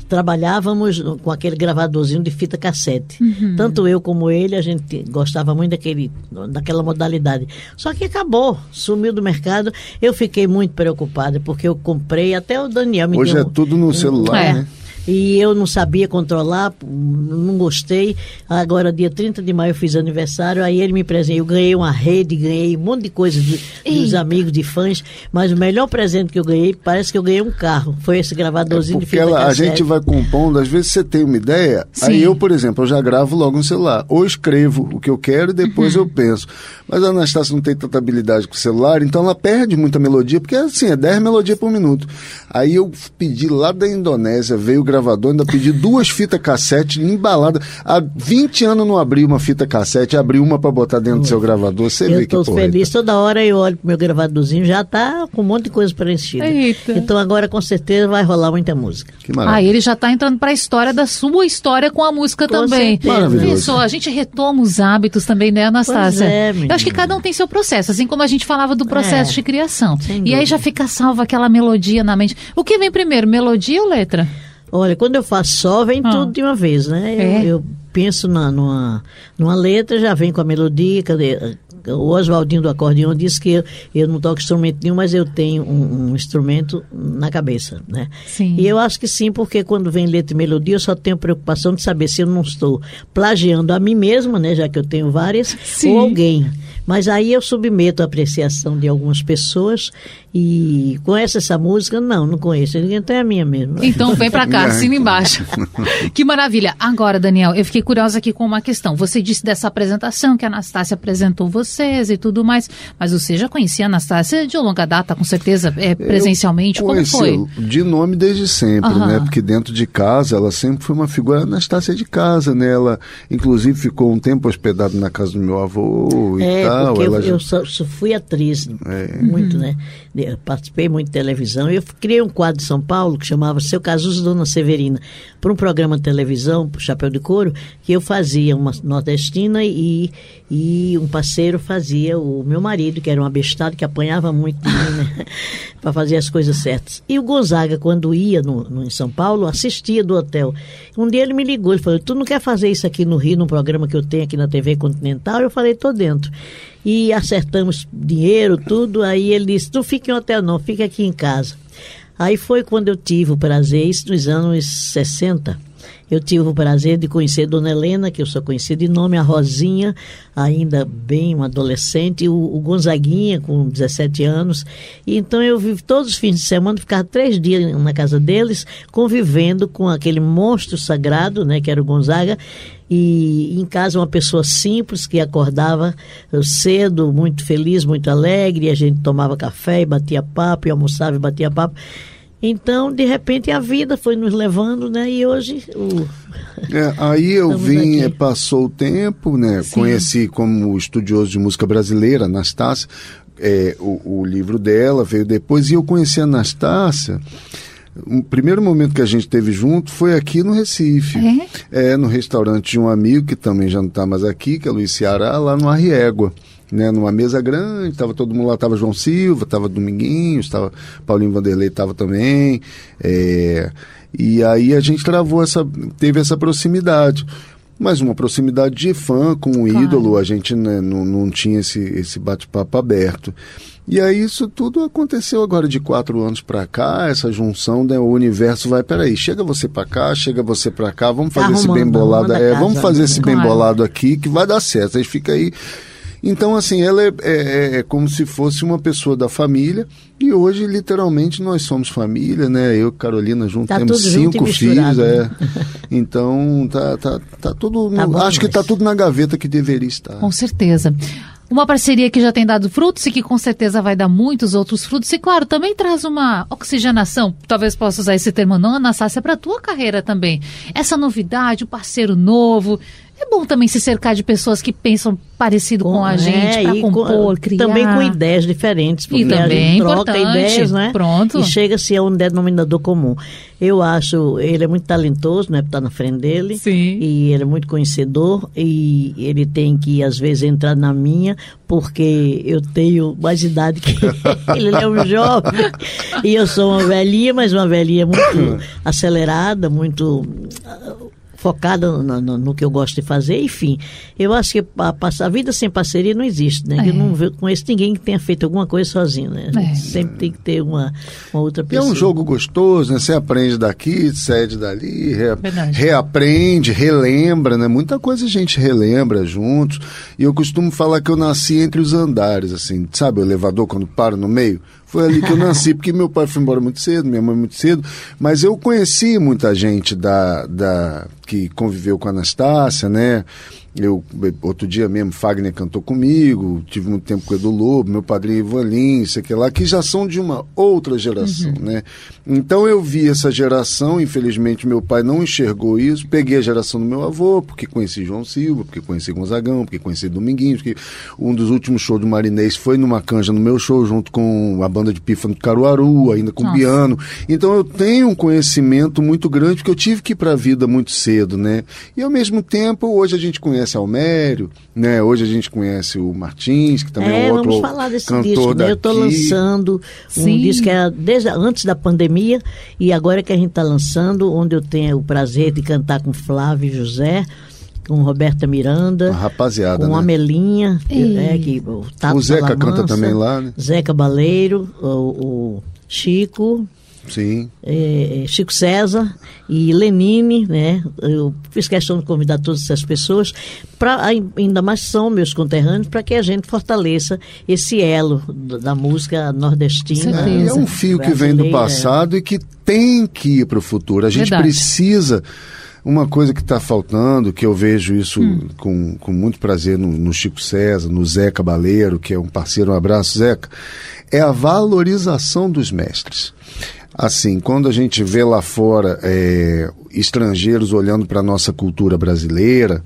trabalhávamos com aquele gravadorzinho de fita cassete. Uhum. Tanto eu como ele, a gente gostava muito daquele, daquela modalidade. Só que acabou, sumiu do mercado. Eu fiquei muito preocupada, porque eu comprei, até o Daniel me Hoje deu é tudo no celular, É. né? E eu não sabia controlar, não gostei. Agora, dia 30 de maio, eu fiz aniversário, aí ele me presenteou. Eu ganhei uma rede, ganhei um monte de coisas de- dos amigos, de fãs. Mas o melhor presente que eu ganhei, parece que eu ganhei um carro. Foi esse gravadorzinho de Porque fita ela- a gente vai compondo, às vezes você tem uma ideia, Sim. aí eu, por exemplo, eu já gravo logo no celular. Ou escrevo o que eu quero e depois Uhum. eu penso. Mas a Anastácia não tem tanta habilidade com o celular, então ela perde muita melodia, porque assim, é 10 melodias por minuto. Aí eu pedi lá da Indonésia, veio o gravador, ainda pedi duas fitas cassete embaladas. Há 20 anos não abri uma fita cassete, abri uma para botar dentro do seu gravador. Você vê Eu que estou porra. feliz, toda hora eu olho pro meu gravadorzinho, já tá com um monte de coisa preenchida. Eita. Então agora com certeza vai rolar muita música. Que Ah, maravilha. ele já tá entrando pra história da sua história com a música Com também. certeza. Maravilhoso. A gente retoma os hábitos também, né, Anastácia? É, Eu acho que cada um tem seu processo, assim como a gente falava do processo É, de criação. E aí já fica salva aquela melodia na mente. O que vem primeiro, melodia ou letra? Olha, quando eu faço só, vem Ah. tudo de uma vez, né? Eu, É. eu penso na, numa, numa letra, já vem com a melodia. Cadê? O Oswaldinho do acordeão disse que eu, eu não toco instrumento nenhum, mas eu tenho um, um instrumento na cabeça, né? Sim. E eu acho que sim, porque quando vem letra e melodia, eu só tenho preocupação de saber se eu não estou plagiando a mim mesma, né? Já que eu tenho várias, Sim. ou alguém. Mas aí eu submeto a apreciação de algumas pessoas e conhece essa música? Não, não conheço. Então é a minha mesmo. Então vem pra cá, assina embaixo. que maravilha. Agora, Daniel, eu fiquei curiosa aqui com uma questão. Você disse dessa apresentação que a Anastácia apresentou vocês e tudo mais, mas você já conhecia a Anastácia de longa data, com certeza, é, presencialmente? Eu Como foi? De nome desde sempre, Aham. né? Porque dentro de casa ela sempre foi uma figura Anastácia de casa, né? Ela, inclusive, ficou um tempo hospedada na casa do meu avô e É, tal. Porque ela eu, já- eu só, só fui atriz, É. muito, né? De- Participei muito de televisão. Eu criei um quadro em São Paulo que chamava Seu Casuso Dona Severina, para um programa de televisão, Chapéu de Couro, que eu fazia uma nordestina e, e um parceiro fazia o meu marido, que era um abestado, que apanhava muito né? para fazer as coisas certas. E o Gonzaga, quando ia no, no- em São Paulo, assistia do hotel. Um dia ele me ligou e falou: Tu não quer fazer isso aqui no Rio, num programa que eu tenho aqui na TV Continental? Eu falei: Tô dentro. E acertamos dinheiro, tudo. Aí ele disse: Não fica em hotel, não, fica aqui em casa. Aí foi quando eu tive o prazer, isso nos anos 60. Eu tive o prazer de conhecer Dona Helena, que eu só conhecia de nome, a Rosinha, ainda bem uma adolescente, o, o Gonzaguinha, com 17 anos. E então eu vivo todos os fins de semana, ficava três dias na casa deles, convivendo com aquele monstro sagrado, né, que era o Gonzaga, e em casa uma pessoa simples que acordava cedo, muito feliz, muito alegre, e a gente tomava café e batia papo, e almoçava e batia papo. Então, de repente, a vida foi nos levando, né? E hoje o, É, aí eu vim, aqui. eh, passou o tempo, né? Conheci como estudioso de música brasileira, Anastácia, é, o, o livro dela veio depois, e eu conheci a Anastácia. O primeiro momento que a gente teve junto foi aqui no Recife. É, no restaurante de um amigo que também já não está mais aqui, que é Luiz Ceará, lá no Arriégua. Né, numa mesa grande, estava todo mundo lá, estava João Silva, estava Dominguinhos, estava Paulinho Vanderlei, estava também. é, e aí a gente travou essa, teve essa proximidade. Mas uma proximidade de fã com o Claro. ídolo, a gente né, não, não tinha esse, esse bate-papo aberto. E aí isso tudo aconteceu agora de quatro anos para cá, essa junção, né, o universo vai, peraí, chega você para cá, chega você para cá, vamos Tá fazer esse bem bolado, é, vamos fazer esse bem Claro. bolado aqui que vai dar certo. Aí fica aí. Então, assim, ela é, é- é como se fosse uma pessoa da família e hoje, literalmente, nós somos família, né? Eu e Carolina juntos Tá temos junto cinco e filhos, é. né? Então, tá, tá, tá tudo. Tá no- acho que tá tudo na gaveta que deveria estar. Com certeza. Uma parceria que já tem dado frutos e que com certeza vai dar muitos outros frutos. E claro, também traz uma oxigenação. Talvez possa usar esse termo não, Anastácia, para a tua carreira também. Essa novidade, o parceiro novo. É bom também se cercar de pessoas que pensam parecido com, a gente, é, para e compor, com- criar. Também com ideias diferentes, porque a também gente troca importante. ideias, né? Pronto. E chega-se a um denominador comum. Eu acho, ele é muito talentoso, né? Estar na frente dele. Sim. E ele é muito conhecedor e ele tem que, às vezes, entrar na minha, porque eu tenho mais idade que ele, ele é um jovem. E eu sou uma velhinha, mas uma velhinha muito acelerada, muito focada no, no- no que eu gosto de fazer, enfim. Eu acho que a, a- a vida sem parceria não existe, né? É. Eu não conheço ninguém que tenha feito alguma coisa sozinho, né? É. Sempre tem que ter uma, uma outra E é pessoa. um jogo gostoso, né? Você aprende daqui, cede dali, reaprende, relembra, né? Muita coisa a gente relembra juntos. E eu costumo falar que eu nasci entre os andares, assim, sabe o elevador quando para no meio? Foi ali que eu nasci, porque meu pai foi embora muito cedo, minha mãe muito cedo, mas eu conheci muita gente da, da que conviveu com a Anastácia, né? Eu, outro dia mesmo, Fagner cantou comigo, tive muito tempo com o Edu Lobo, meu padrinho Ivan Lins, sei que lá, que já são de uma outra geração, né? Então eu vi essa geração, infelizmente meu pai não enxergou isso, peguei a geração do meu avô, porque conheci João Silva, porque conheci Gonzagão, porque conheci Dominguinhos, porque um dos últimos shows do Marinês foi numa canja no meu show, junto com a banda de pífano do Caruaru, ainda com Nossa. piano. Então eu tenho um conhecimento muito grande, porque eu tive que ir para a vida muito cedo, né? E ao mesmo tempo, hoje a gente conhece Almério, né? Hoje a gente conhece o Martins, que também é, É, outro vamos falar desse cantor disco. Né? Eu estou daqui. lançando um Sim. disco que era desde antes da pandemia e agora que a gente está lançando, onde eu tenho o prazer de cantar com Flávio José, com Roberta Miranda, Uma rapaziada, com né? a Melinha, Ei. é, que, o Tato O Zeca canta também lá, né? Zeca Baleiro, o, o Chico, Sim. é, Chico César e Lenine, né? Eu fiz questão de convidar todas essas pessoas, pra, ainda mais são meus conterrâneos, para que a gente fortaleça esse elo da música nordestina. É, é um fio que vem do passado e que tem que ir para o futuro. A gente Verdade. precisa. Uma coisa que está faltando, que eu vejo isso com, com muito prazer no, no Chico César, no Zé Cabaleiro, que é um parceiro, um abraço, Zeca, é a valorização dos mestres. Assim, quando a gente vê lá fora é, estrangeiros olhando para a nossa cultura brasileira,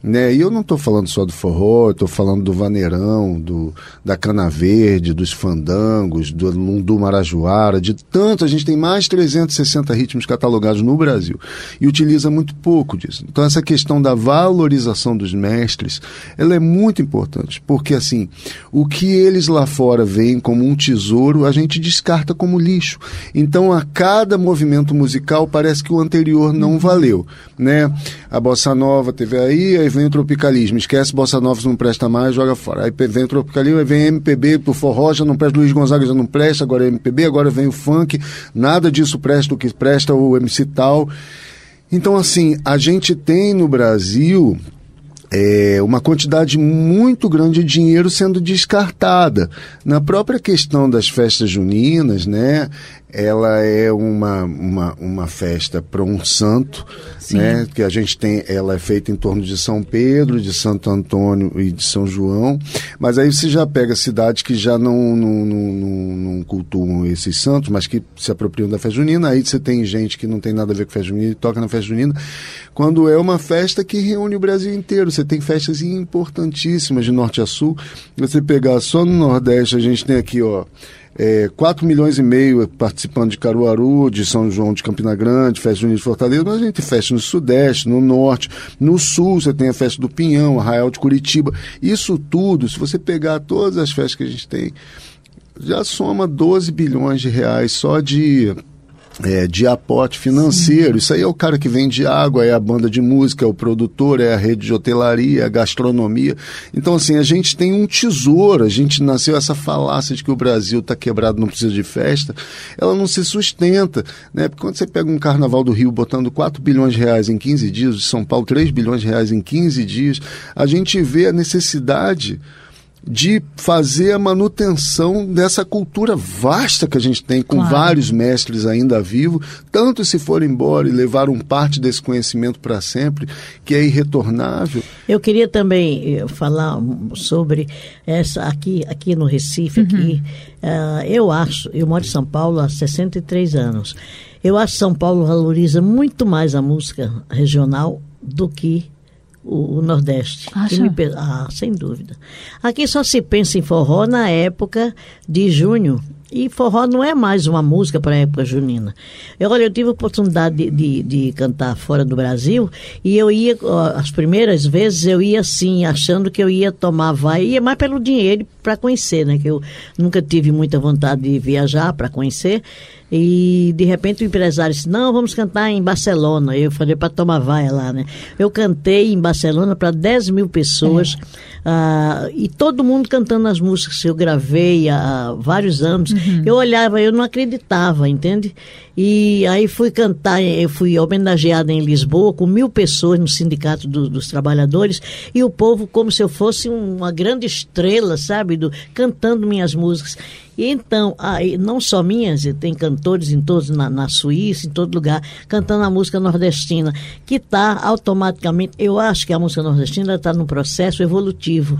Né? E eu não estou falando só do forró, estou falando do vaneirão, do, da cana verde, dos fandangos, do lundu marajoara, de tanto. A gente tem mais de 360 ritmos catalogados no Brasil e utiliza muito pouco disso. Então essa questão da valorização dos mestres, ela é muito importante, porque assim, o que eles lá fora veem como um tesouro, a gente descarta como lixo. Então a cada movimento musical parece que o anterior não valeu, né? A bossa nova teve aí, aí vem o tropicalismo, esquece bossa nova não presta mais, joga fora. Aí vem o tropicalismo, aí vem MPB, o forró já não presta, Luiz Gonzaga já não presta, agora é MPB, agora vem o funk, nada disso presta, o que presta o MC tal. Então assim, a gente tem no Brasil é, uma quantidade muito grande de dinheiro sendo descartada. Na própria questão das festas juninas, né? ela é uma, uma, uma festa para um santo, Sim. né? Que a gente tem, ela é feita em torno de São Pedro, de Santo Antônio e de São João. Mas aí você já pega cidades que já não, não, não, não cultuam esses santos, mas que se apropriam da festa junina. Aí você tem gente que não tem nada a ver com festa junina e toca na festa junina. Quando é uma festa que reúne o Brasil inteiro, você tem festas importantíssimas de norte a sul. Você pegar só no Nordeste, a gente tem aqui, ó é, 4 milhões e meio participando de Caruaru, de São João de Campina Grande, Festa Junina de Fortaleza, mas a gente festa no Sudeste, no Norte, no Sul você tem a festa do Pinhão, Arraial de Curitiba. Isso tudo, se você pegar todas as festas que a gente tem, já soma 12 bilhões de reais só de é, de aporte financeiro. Sim. Isso aí é o cara que vende água, é a banda de música, é o produtor, é a rede de hotelaria, é a gastronomia. Então, assim, a gente tem um tesouro. A gente nasceu essa falácia de que o Brasil está quebrado, não precisa de festa. Ela não se sustenta, né? Porque quando você pega um carnaval do Rio botando 4 bilhões de reais em 15 dias, de São Paulo 3 bilhões de reais em 15 dias, a gente vê a necessidade de fazer a manutenção dessa cultura vasta que a gente tem, com claro. vários mestres ainda vivos, tanto se for embora e levaram parte desse conhecimento para sempre, que é irretornável. Eu queria também eh, falar sobre essa aqui, aqui no Recife, uhum. aqui, uh, eu acho, eu moro em São Paulo há 63 anos, eu acho que São Paulo valoriza muito mais a música regional do que o, o Nordeste. Me, ah, sem dúvida. Aqui só se pensa em forró na época de junho. E forró não é mais uma música para a época junina. Eu, olha, eu tive a oportunidade de, de, de, cantar fora do Brasil e eu ia, as primeiras vezes, eu ia assim, achando que eu ia tomar vai, ia mais pelo dinheiro para conhecer, né? Que eu nunca tive muita vontade de viajar para conhecer. E de repente o empresário disse: Não, vamos cantar em Barcelona. Eu falei para tomar vaia lá, né? Eu cantei em Barcelona para 10 mil pessoas é. uh, e todo mundo cantando as músicas que eu gravei há vários anos. Uhum. Eu olhava, eu não acreditava, entende? E aí fui cantar, eu fui homenageada em Lisboa com mil pessoas no Sindicato do, dos Trabalhadores e o povo como se eu fosse uma grande estrela, sabe? Do, cantando minhas músicas. E então, aí, não só minhas, tem cantores em todos, na, na Suíça, em todo lugar, cantando a música nordestina, que está automaticamente, eu acho que a música nordestina está num processo evolutivo.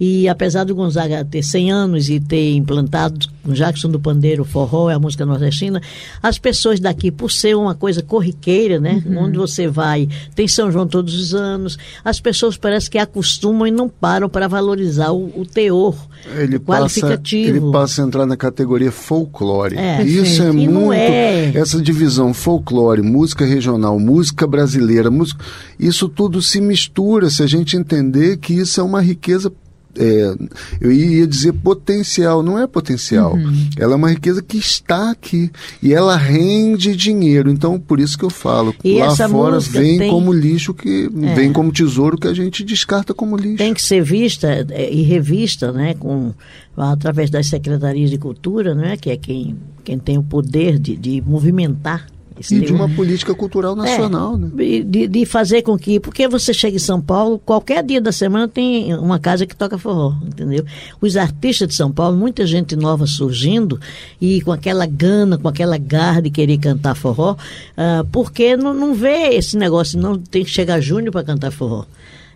E apesar do Gonzaga ter 100 anos e ter implantado com Jackson do Pandeiro, forró, é a música nordestina, as pessoas daqui, por ser uma coisa corriqueira, né? Uhum. Onde você vai, tem São João todos os anos, as pessoas parece que acostumam e não param para valorizar o, o teor ele qualificativo. Passa, ele passa a entrar na categoria folclore. É, Isso é e muito. É. Essa divisão folclore, música regional, música brasileira, música, isso tudo se mistura se a gente entender que isso é uma riqueza é, eu ia dizer potencial, não é potencial. Uhum. Ela é uma riqueza que está aqui e ela rende dinheiro. Então, por isso que eu falo, e lá fora vem tem... como lixo que é. vem como tesouro que a gente descarta como lixo. Tem que ser vista é, e revista, né, com através das secretarias de cultura, né, que é quem quem tem o poder de, de movimentar e de uma política cultural nacional, é, né? De, de fazer com que, porque você chega em São Paulo, qualquer dia da semana tem uma casa que toca forró, entendeu? Os artistas de São Paulo, muita gente nova surgindo e com aquela gana, com aquela garra de querer cantar forró, uh, porque não, não vê esse negócio, não tem que chegar junho para cantar forró.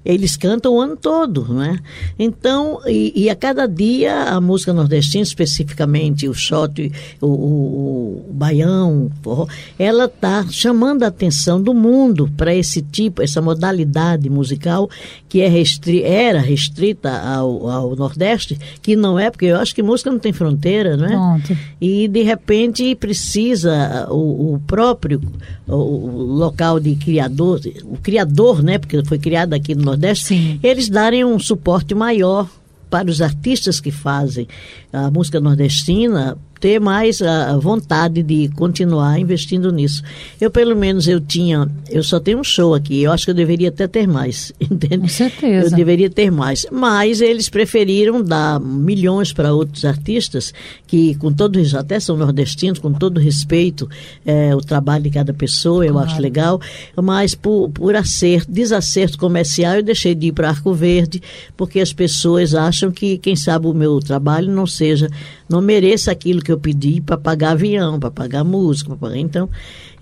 Eles cantam o ano todo, né? Então, e, e a cada dia a música nordestina, especificamente o shot, o, o, o baião, o ela está chamando a atenção do mundo para esse tipo, essa modalidade musical que é restri era restrita ao, ao Nordeste, que não é, porque eu acho que música não tem fronteira, né? Pronto. E de repente precisa o, o próprio o, o local de criador, o criador, né? Porque foi criado aqui no Nordeste, Sim. eles darem um suporte maior para os artistas que fazem a música nordestina ter mais a vontade de continuar investindo nisso. Eu pelo menos eu tinha, eu só tenho um show aqui, eu acho que eu deveria até ter mais, entende? Com certeza. Eu deveria ter mais, mas eles preferiram dar milhões para outros artistas que com todo até são nordestinos, com todo respeito é, o trabalho de cada pessoa, eu Claro. acho legal, mas por, por acerto, desacerto comercial eu deixei de ir para Arco Verde, porque as pessoas acham que quem sabe o meu trabalho não seja, não mereça aquilo que eu pedi para pagar avião, para pagar música, para pagar então,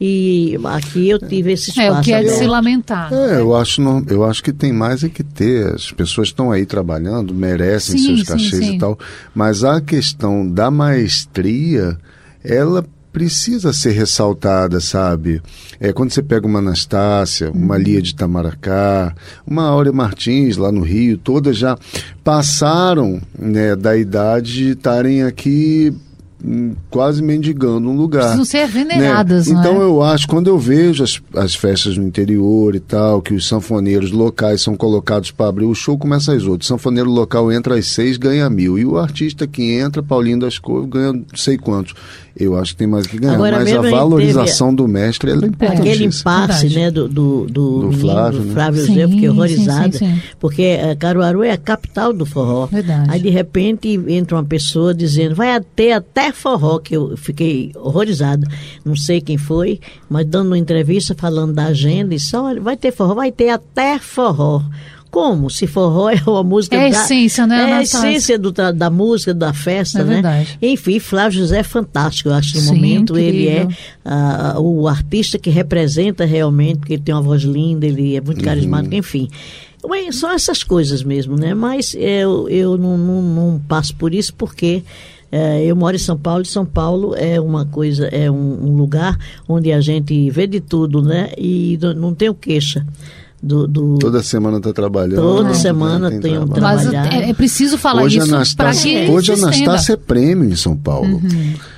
e aqui eu tive esse É, espaço. o que é de se lamentar. É, eu acho, não, eu acho que tem mais é que ter. As pessoas estão aí trabalhando, merecem Sim, seus sim, cachês sim. e tal. Mas a questão da maestria, ela precisa ser ressaltada, sabe? É quando você pega uma Anastácia, uma Lia de Tamaracá, uma Áurea Martins lá no Rio, todas já passaram né, da idade de estarem aqui hum, quase mendigando um lugar. Precisam ser veneradas, né? Então é? eu acho, quando eu vejo as, as festas no interior e tal, que os sanfoneiros locais são colocados para abrir o show, começa às outras. O sanfoneiro local entra às seis, ganha mil. E o artista que entra, Paulinho das Cores, ganha não sei quantos. Eu acho que tem mais que ganhar. Agora Mas mesmo a valorização do mestre ela é Aquele importantíssima. impasse, né, do, do, do, Do menino, Flávio, do né? Flávio Sim, Zé, fiquei sim, horrorizada, sim, sim. porque eh, Caruaru é a capital do forró. Verdade. Aí, de repente, entra uma pessoa dizendo, vai ter até forró, que eu fiquei horrorizada. Não sei quem foi, mas dando uma entrevista, falando da agenda, e só, olha, vai ter forró, vai ter até forró. Como? Se forró é uma música É a da... essência, né, É a essência do da música, da festa, É né? verdade. Enfim, Flávio José é fantástico, eu acho, no Sim, momento. Ele é incrível. ah, o artista que representa realmente, porque ele tem uma voz linda, ele é muito carismático, enfim. Bem, são essas coisas mesmo, né? Mas eu, eu não, não, não passo por isso porque eh, eu moro em São Paulo e São Paulo é uma coisa, é um, um lugar onde a gente vê de tudo, né? E não, não tenho queixa do, do- Toda semana está trabalhando. Toda né? semana tem um trabalho. Mas é, é preciso falar Hoje a isso para Anastácia, que hoje a. Anastácia é prêmio em São Paulo.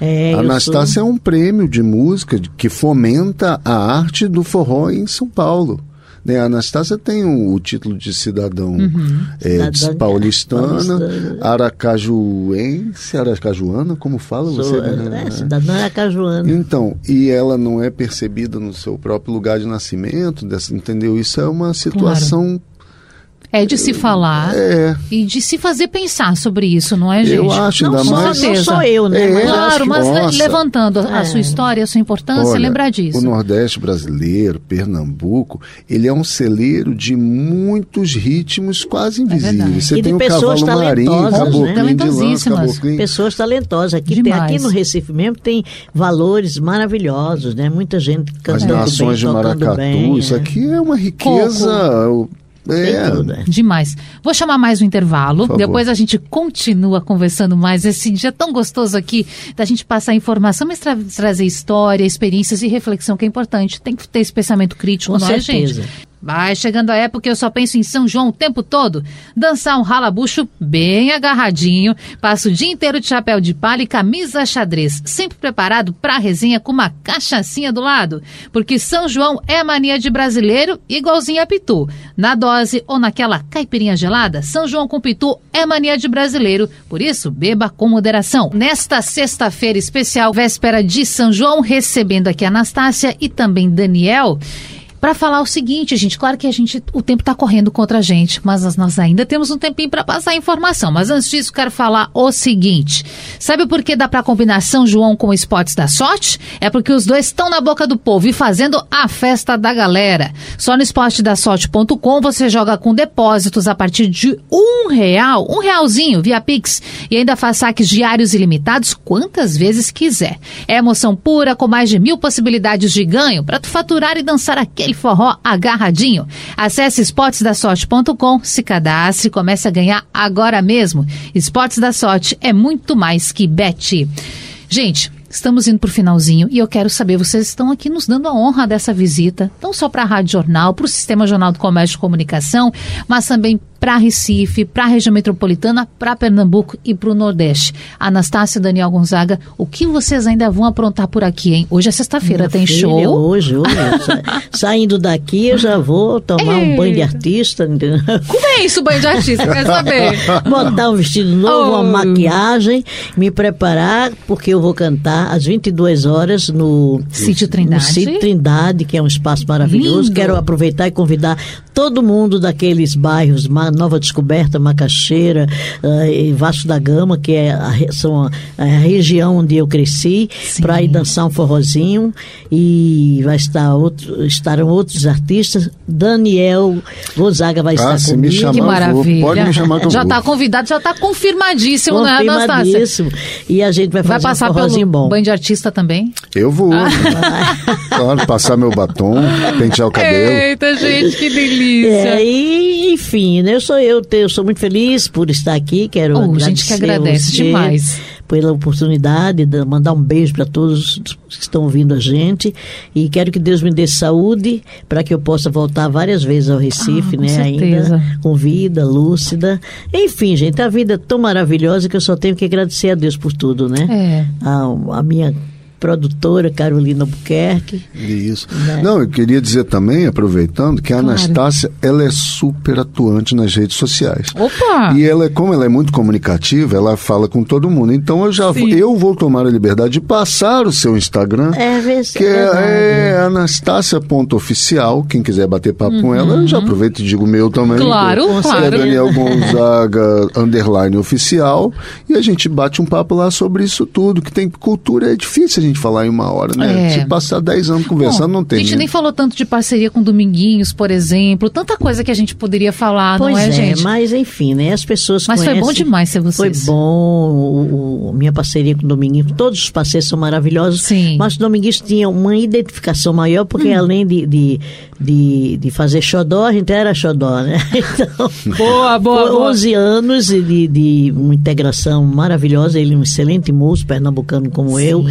É, A eu Anastácia é um prêmio de música que fomenta a arte do forró em São Paulo. Né? A Anastácia tem o, título de cidadão é, de- Cidadã- paulistana, paulistana. aracajuense, aracajuana, como fala sou, você? é, né? é, cidadã acajuana. Então, e ela não é percebida no seu próprio lugar de nascimento, dessa, entendeu? Isso é uma situação. É de se falar É, e de se fazer pensar sobre isso, não é, gente? eu acho, ainda não, só, mais. não sou eu, né? É, Claro, mas Nossa. levantando a, a sua É. história, a sua importância, Olha, lembrar disso. O Nordeste brasileiro, Pernambuco, ele é um celeiro de muitos ritmos quase invisíveis. verdade. Você E de tem o pessoas cavalo marinho, talentosas, né? de Talentosíssimas. caboclinho. Pessoas talentosas. Aqui, tem, aqui no Recife mesmo tem valores maravilhosos, né? Muita gente As cantando nações de bem, tocando maracatu, bem. isso é. aqui é uma riqueza. o- Tem É, tudo, é. Demais. Vou chamar mais um intervalo. Depois a gente continua conversando mais. Esse dia tão gostoso aqui da gente passar informação, mas tra- trazer história, experiências e reflexão que é importante. Tem que ter esse pensamento crítico, Com não certeza. é, gente? Vai chegando a época que eu só penso em São João o tempo todo. Dançar um ralabucho bem agarradinho. Passo o dia inteiro de chapéu de palha e camisa xadrez. Sempre preparado pra resenha com uma cachaçinha do lado. Porque São João é mania de brasileiro igualzinho a Pitu. Na dose ou naquela caipirinha gelada, São João com Pitu é mania de brasileiro. Por isso, beba com moderação. Nesta sexta-feira especial, véspera de São João, recebendo aqui a Anastácia e também Daniel para falar o seguinte, gente. Claro que a gente, o tempo está correndo contra a gente, mas nós ainda temos um tempinho para passar a informação. Mas antes disso, quero falar o seguinte: sabe por que dá para combinar São João com esportes da sorte? É porque os dois estão na boca do povo e fazendo a festa da galera. Só no esportedasorte.com você joga com depósitos a partir de um real, um realzinho via Pix e ainda faz saques diários ilimitados quantas vezes quiser. É emoção pura com mais de mil possibilidades de ganho para tu faturar e dançar aquele forró agarradinho. Acesse esportesdasorte.com, se cadastre e comece a ganhar agora mesmo. Esportes da Sorte é muito mais que bet. Gente, Estamos indo para o finalzinho e eu quero saber, vocês estão aqui nos dando a honra dessa visita, não só para a Rádio Jornal, para o Sistema Jornal do Comércio e Comunicação, mas também para Recife, para a região metropolitana, para Pernambuco e para o Nordeste. Anastácia Daniel Gonzaga, o que vocês ainda vão aprontar por aqui, hein? Hoje é sexta-feira, tem filha, show. Hoje, hoje. Saindo daqui, eu já vou tomar Ei. um banho de artista. Como é isso, banho de artista? Quer saber? Botar um vestido novo, oh. uma maquiagem, me preparar, porque eu vou cantar às 22 horas no Sítio Trindade. No Sítio Trindade, que é um espaço maravilhoso. Lindo. Quero aproveitar e convidar todo mundo daqueles bairros Nova Descoberta, Macaxeira uh, e Vasco da Gama, que é a, são a, a região onde eu cresci, para ir dançar um forrozinho. E vai estar outro, estarão outros artistas. Daniel Gonzaga vai ah, estar comigo. Me chamar, que maravilha. Pode me chamar Já está convidado, já está confirmadíssimo, né, Anastácia? E a gente vai fazer vai passar um forrozinho pelo bom. banho de artista também? Eu vou. Ah. Claro, passar meu batom, pentear o cabelo. Eita, gente, que delícia. É, e, enfim, né, eu sou eu, eu sou muito feliz por estar aqui. Quero oh, agradecer gente que agradece demais pela oportunidade de mandar um beijo para todos que estão ouvindo a gente e quero que Deus me dê saúde para que eu possa voltar várias vezes ao Recife, ah, né? Certeza. Ainda com vida, lúcida. Enfim, gente, a vida é tão maravilhosa que eu só tenho que agradecer a Deus por tudo, né? É. A, a minha produtora Carolina Buquerque. Isso. Né? Não, eu queria dizer também, aproveitando, que a claro. Anastácia, ela é super atuante nas redes sociais. Opa! E ela, como ela é muito comunicativa, ela fala com todo mundo. Então eu já vou, eu vou tomar a liberdade de passar o seu Instagram, é, que é, é anastasia.oficial. Quem quiser bater papo uhum. com ela, eu já uhum. aproveito e digo o meu também. Claro, que, claro. É Daniel Gonzaga, underline oficial. E a gente bate um papo lá sobre isso tudo, que tem cultura, é difícil a gente gente falar em uma hora, né? É. Se passar 10 anos conversando, Bom, não tem. A gente nem, nem falou tanto de parceria com Dominguinhos, por exemplo. Tanta coisa que a gente poderia falar, pois não é, é, gente? Mas enfim, né? As pessoas Mas conhecem, foi bom demais ser vocês. Foi bom. O, o, minha parceria com o Dominguinhos, todos os parceiros são maravilhosos. Sim. Mas o Dominguinhos tinha uma identificação maior, porque hum. além de, de, de, de, fazer xodó, a gente era xodó, né? Então, boa, boa, boa. 11 anos de, de uma integração maravilhosa. Ele é um excelente músico, pernambucano como Sim. eu.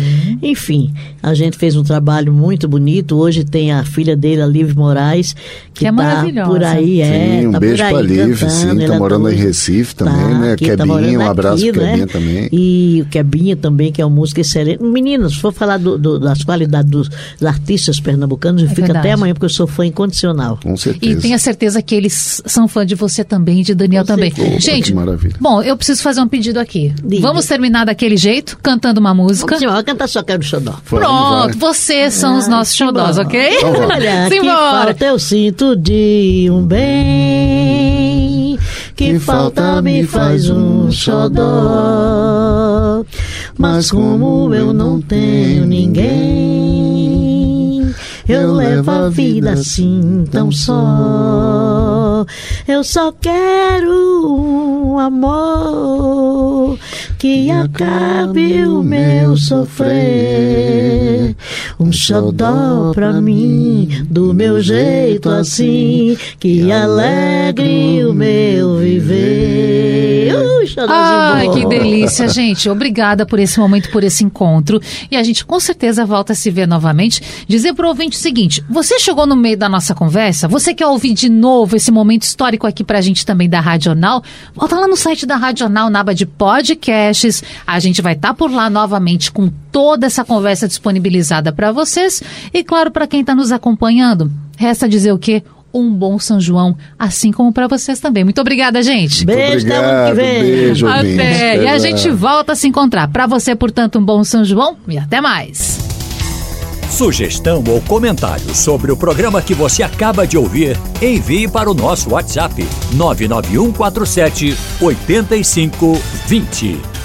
Enfim, a gente fez um trabalho muito bonito. Hoje tem a filha dele, a Liv Moraes, que, que é tá por aí. É, sim, um tá beijo pra Liv, sim, tá é morando em Recife também, tá, né? Quebinha, tá um abraço aqui, pro Quebinha né? também. E o Quebinha também, que é um músico excelente. Meninas, se for falar do, do, das qualidades dos, dos artistas pernambucanos, é fica verdade. até amanhã, porque eu sou fã incondicional. Com certeza. E tenha certeza que eles são fã de você também, de Daniel também. Opa, Gente, maravilha. bom, eu preciso fazer um pedido aqui. Diga. Vamos terminar daquele jeito, cantando uma música. Vamos, vamos cantar Só Quero Xodó. Pronto, vocês são os nossos xodós, ok? Então, Olha, que falta eu sinto de um bem, que falta me faz um xodó. Mas como eu não tenho ninguém, eu levo a vida assim tão só. Eu só quero um amor que acabe o meu sofrer. Um xodó pra mim, do meu jeito assim, que alegre o meu viver. Uh, Ai, que delícia, gente. Obrigada por esse momento, por esse encontro. E a gente com certeza volta a se ver novamente. Dizer pro ouvinte o seguinte: você chegou no meio da nossa conversa, você quer ouvir de novo esse momento histórico aqui pra gente também da Radional? Volta lá no site da Radional, na aba de podcast podcasts. A gente vai estar tá por lá novamente com toda essa conversa disponibilizada para vocês. E claro, para quem está nos acompanhando, resta dizer o quê? Um bom São João, assim como para vocês também. Muito obrigada, gente. Beijo, obrigado, que vem. Beijo, até. E a gente volta a se encontrar. Para você, portanto, um bom São João e até mais. Sugestão ou comentário sobre o programa que você acaba de ouvir, envie para o nosso WhatsApp 99147 8520.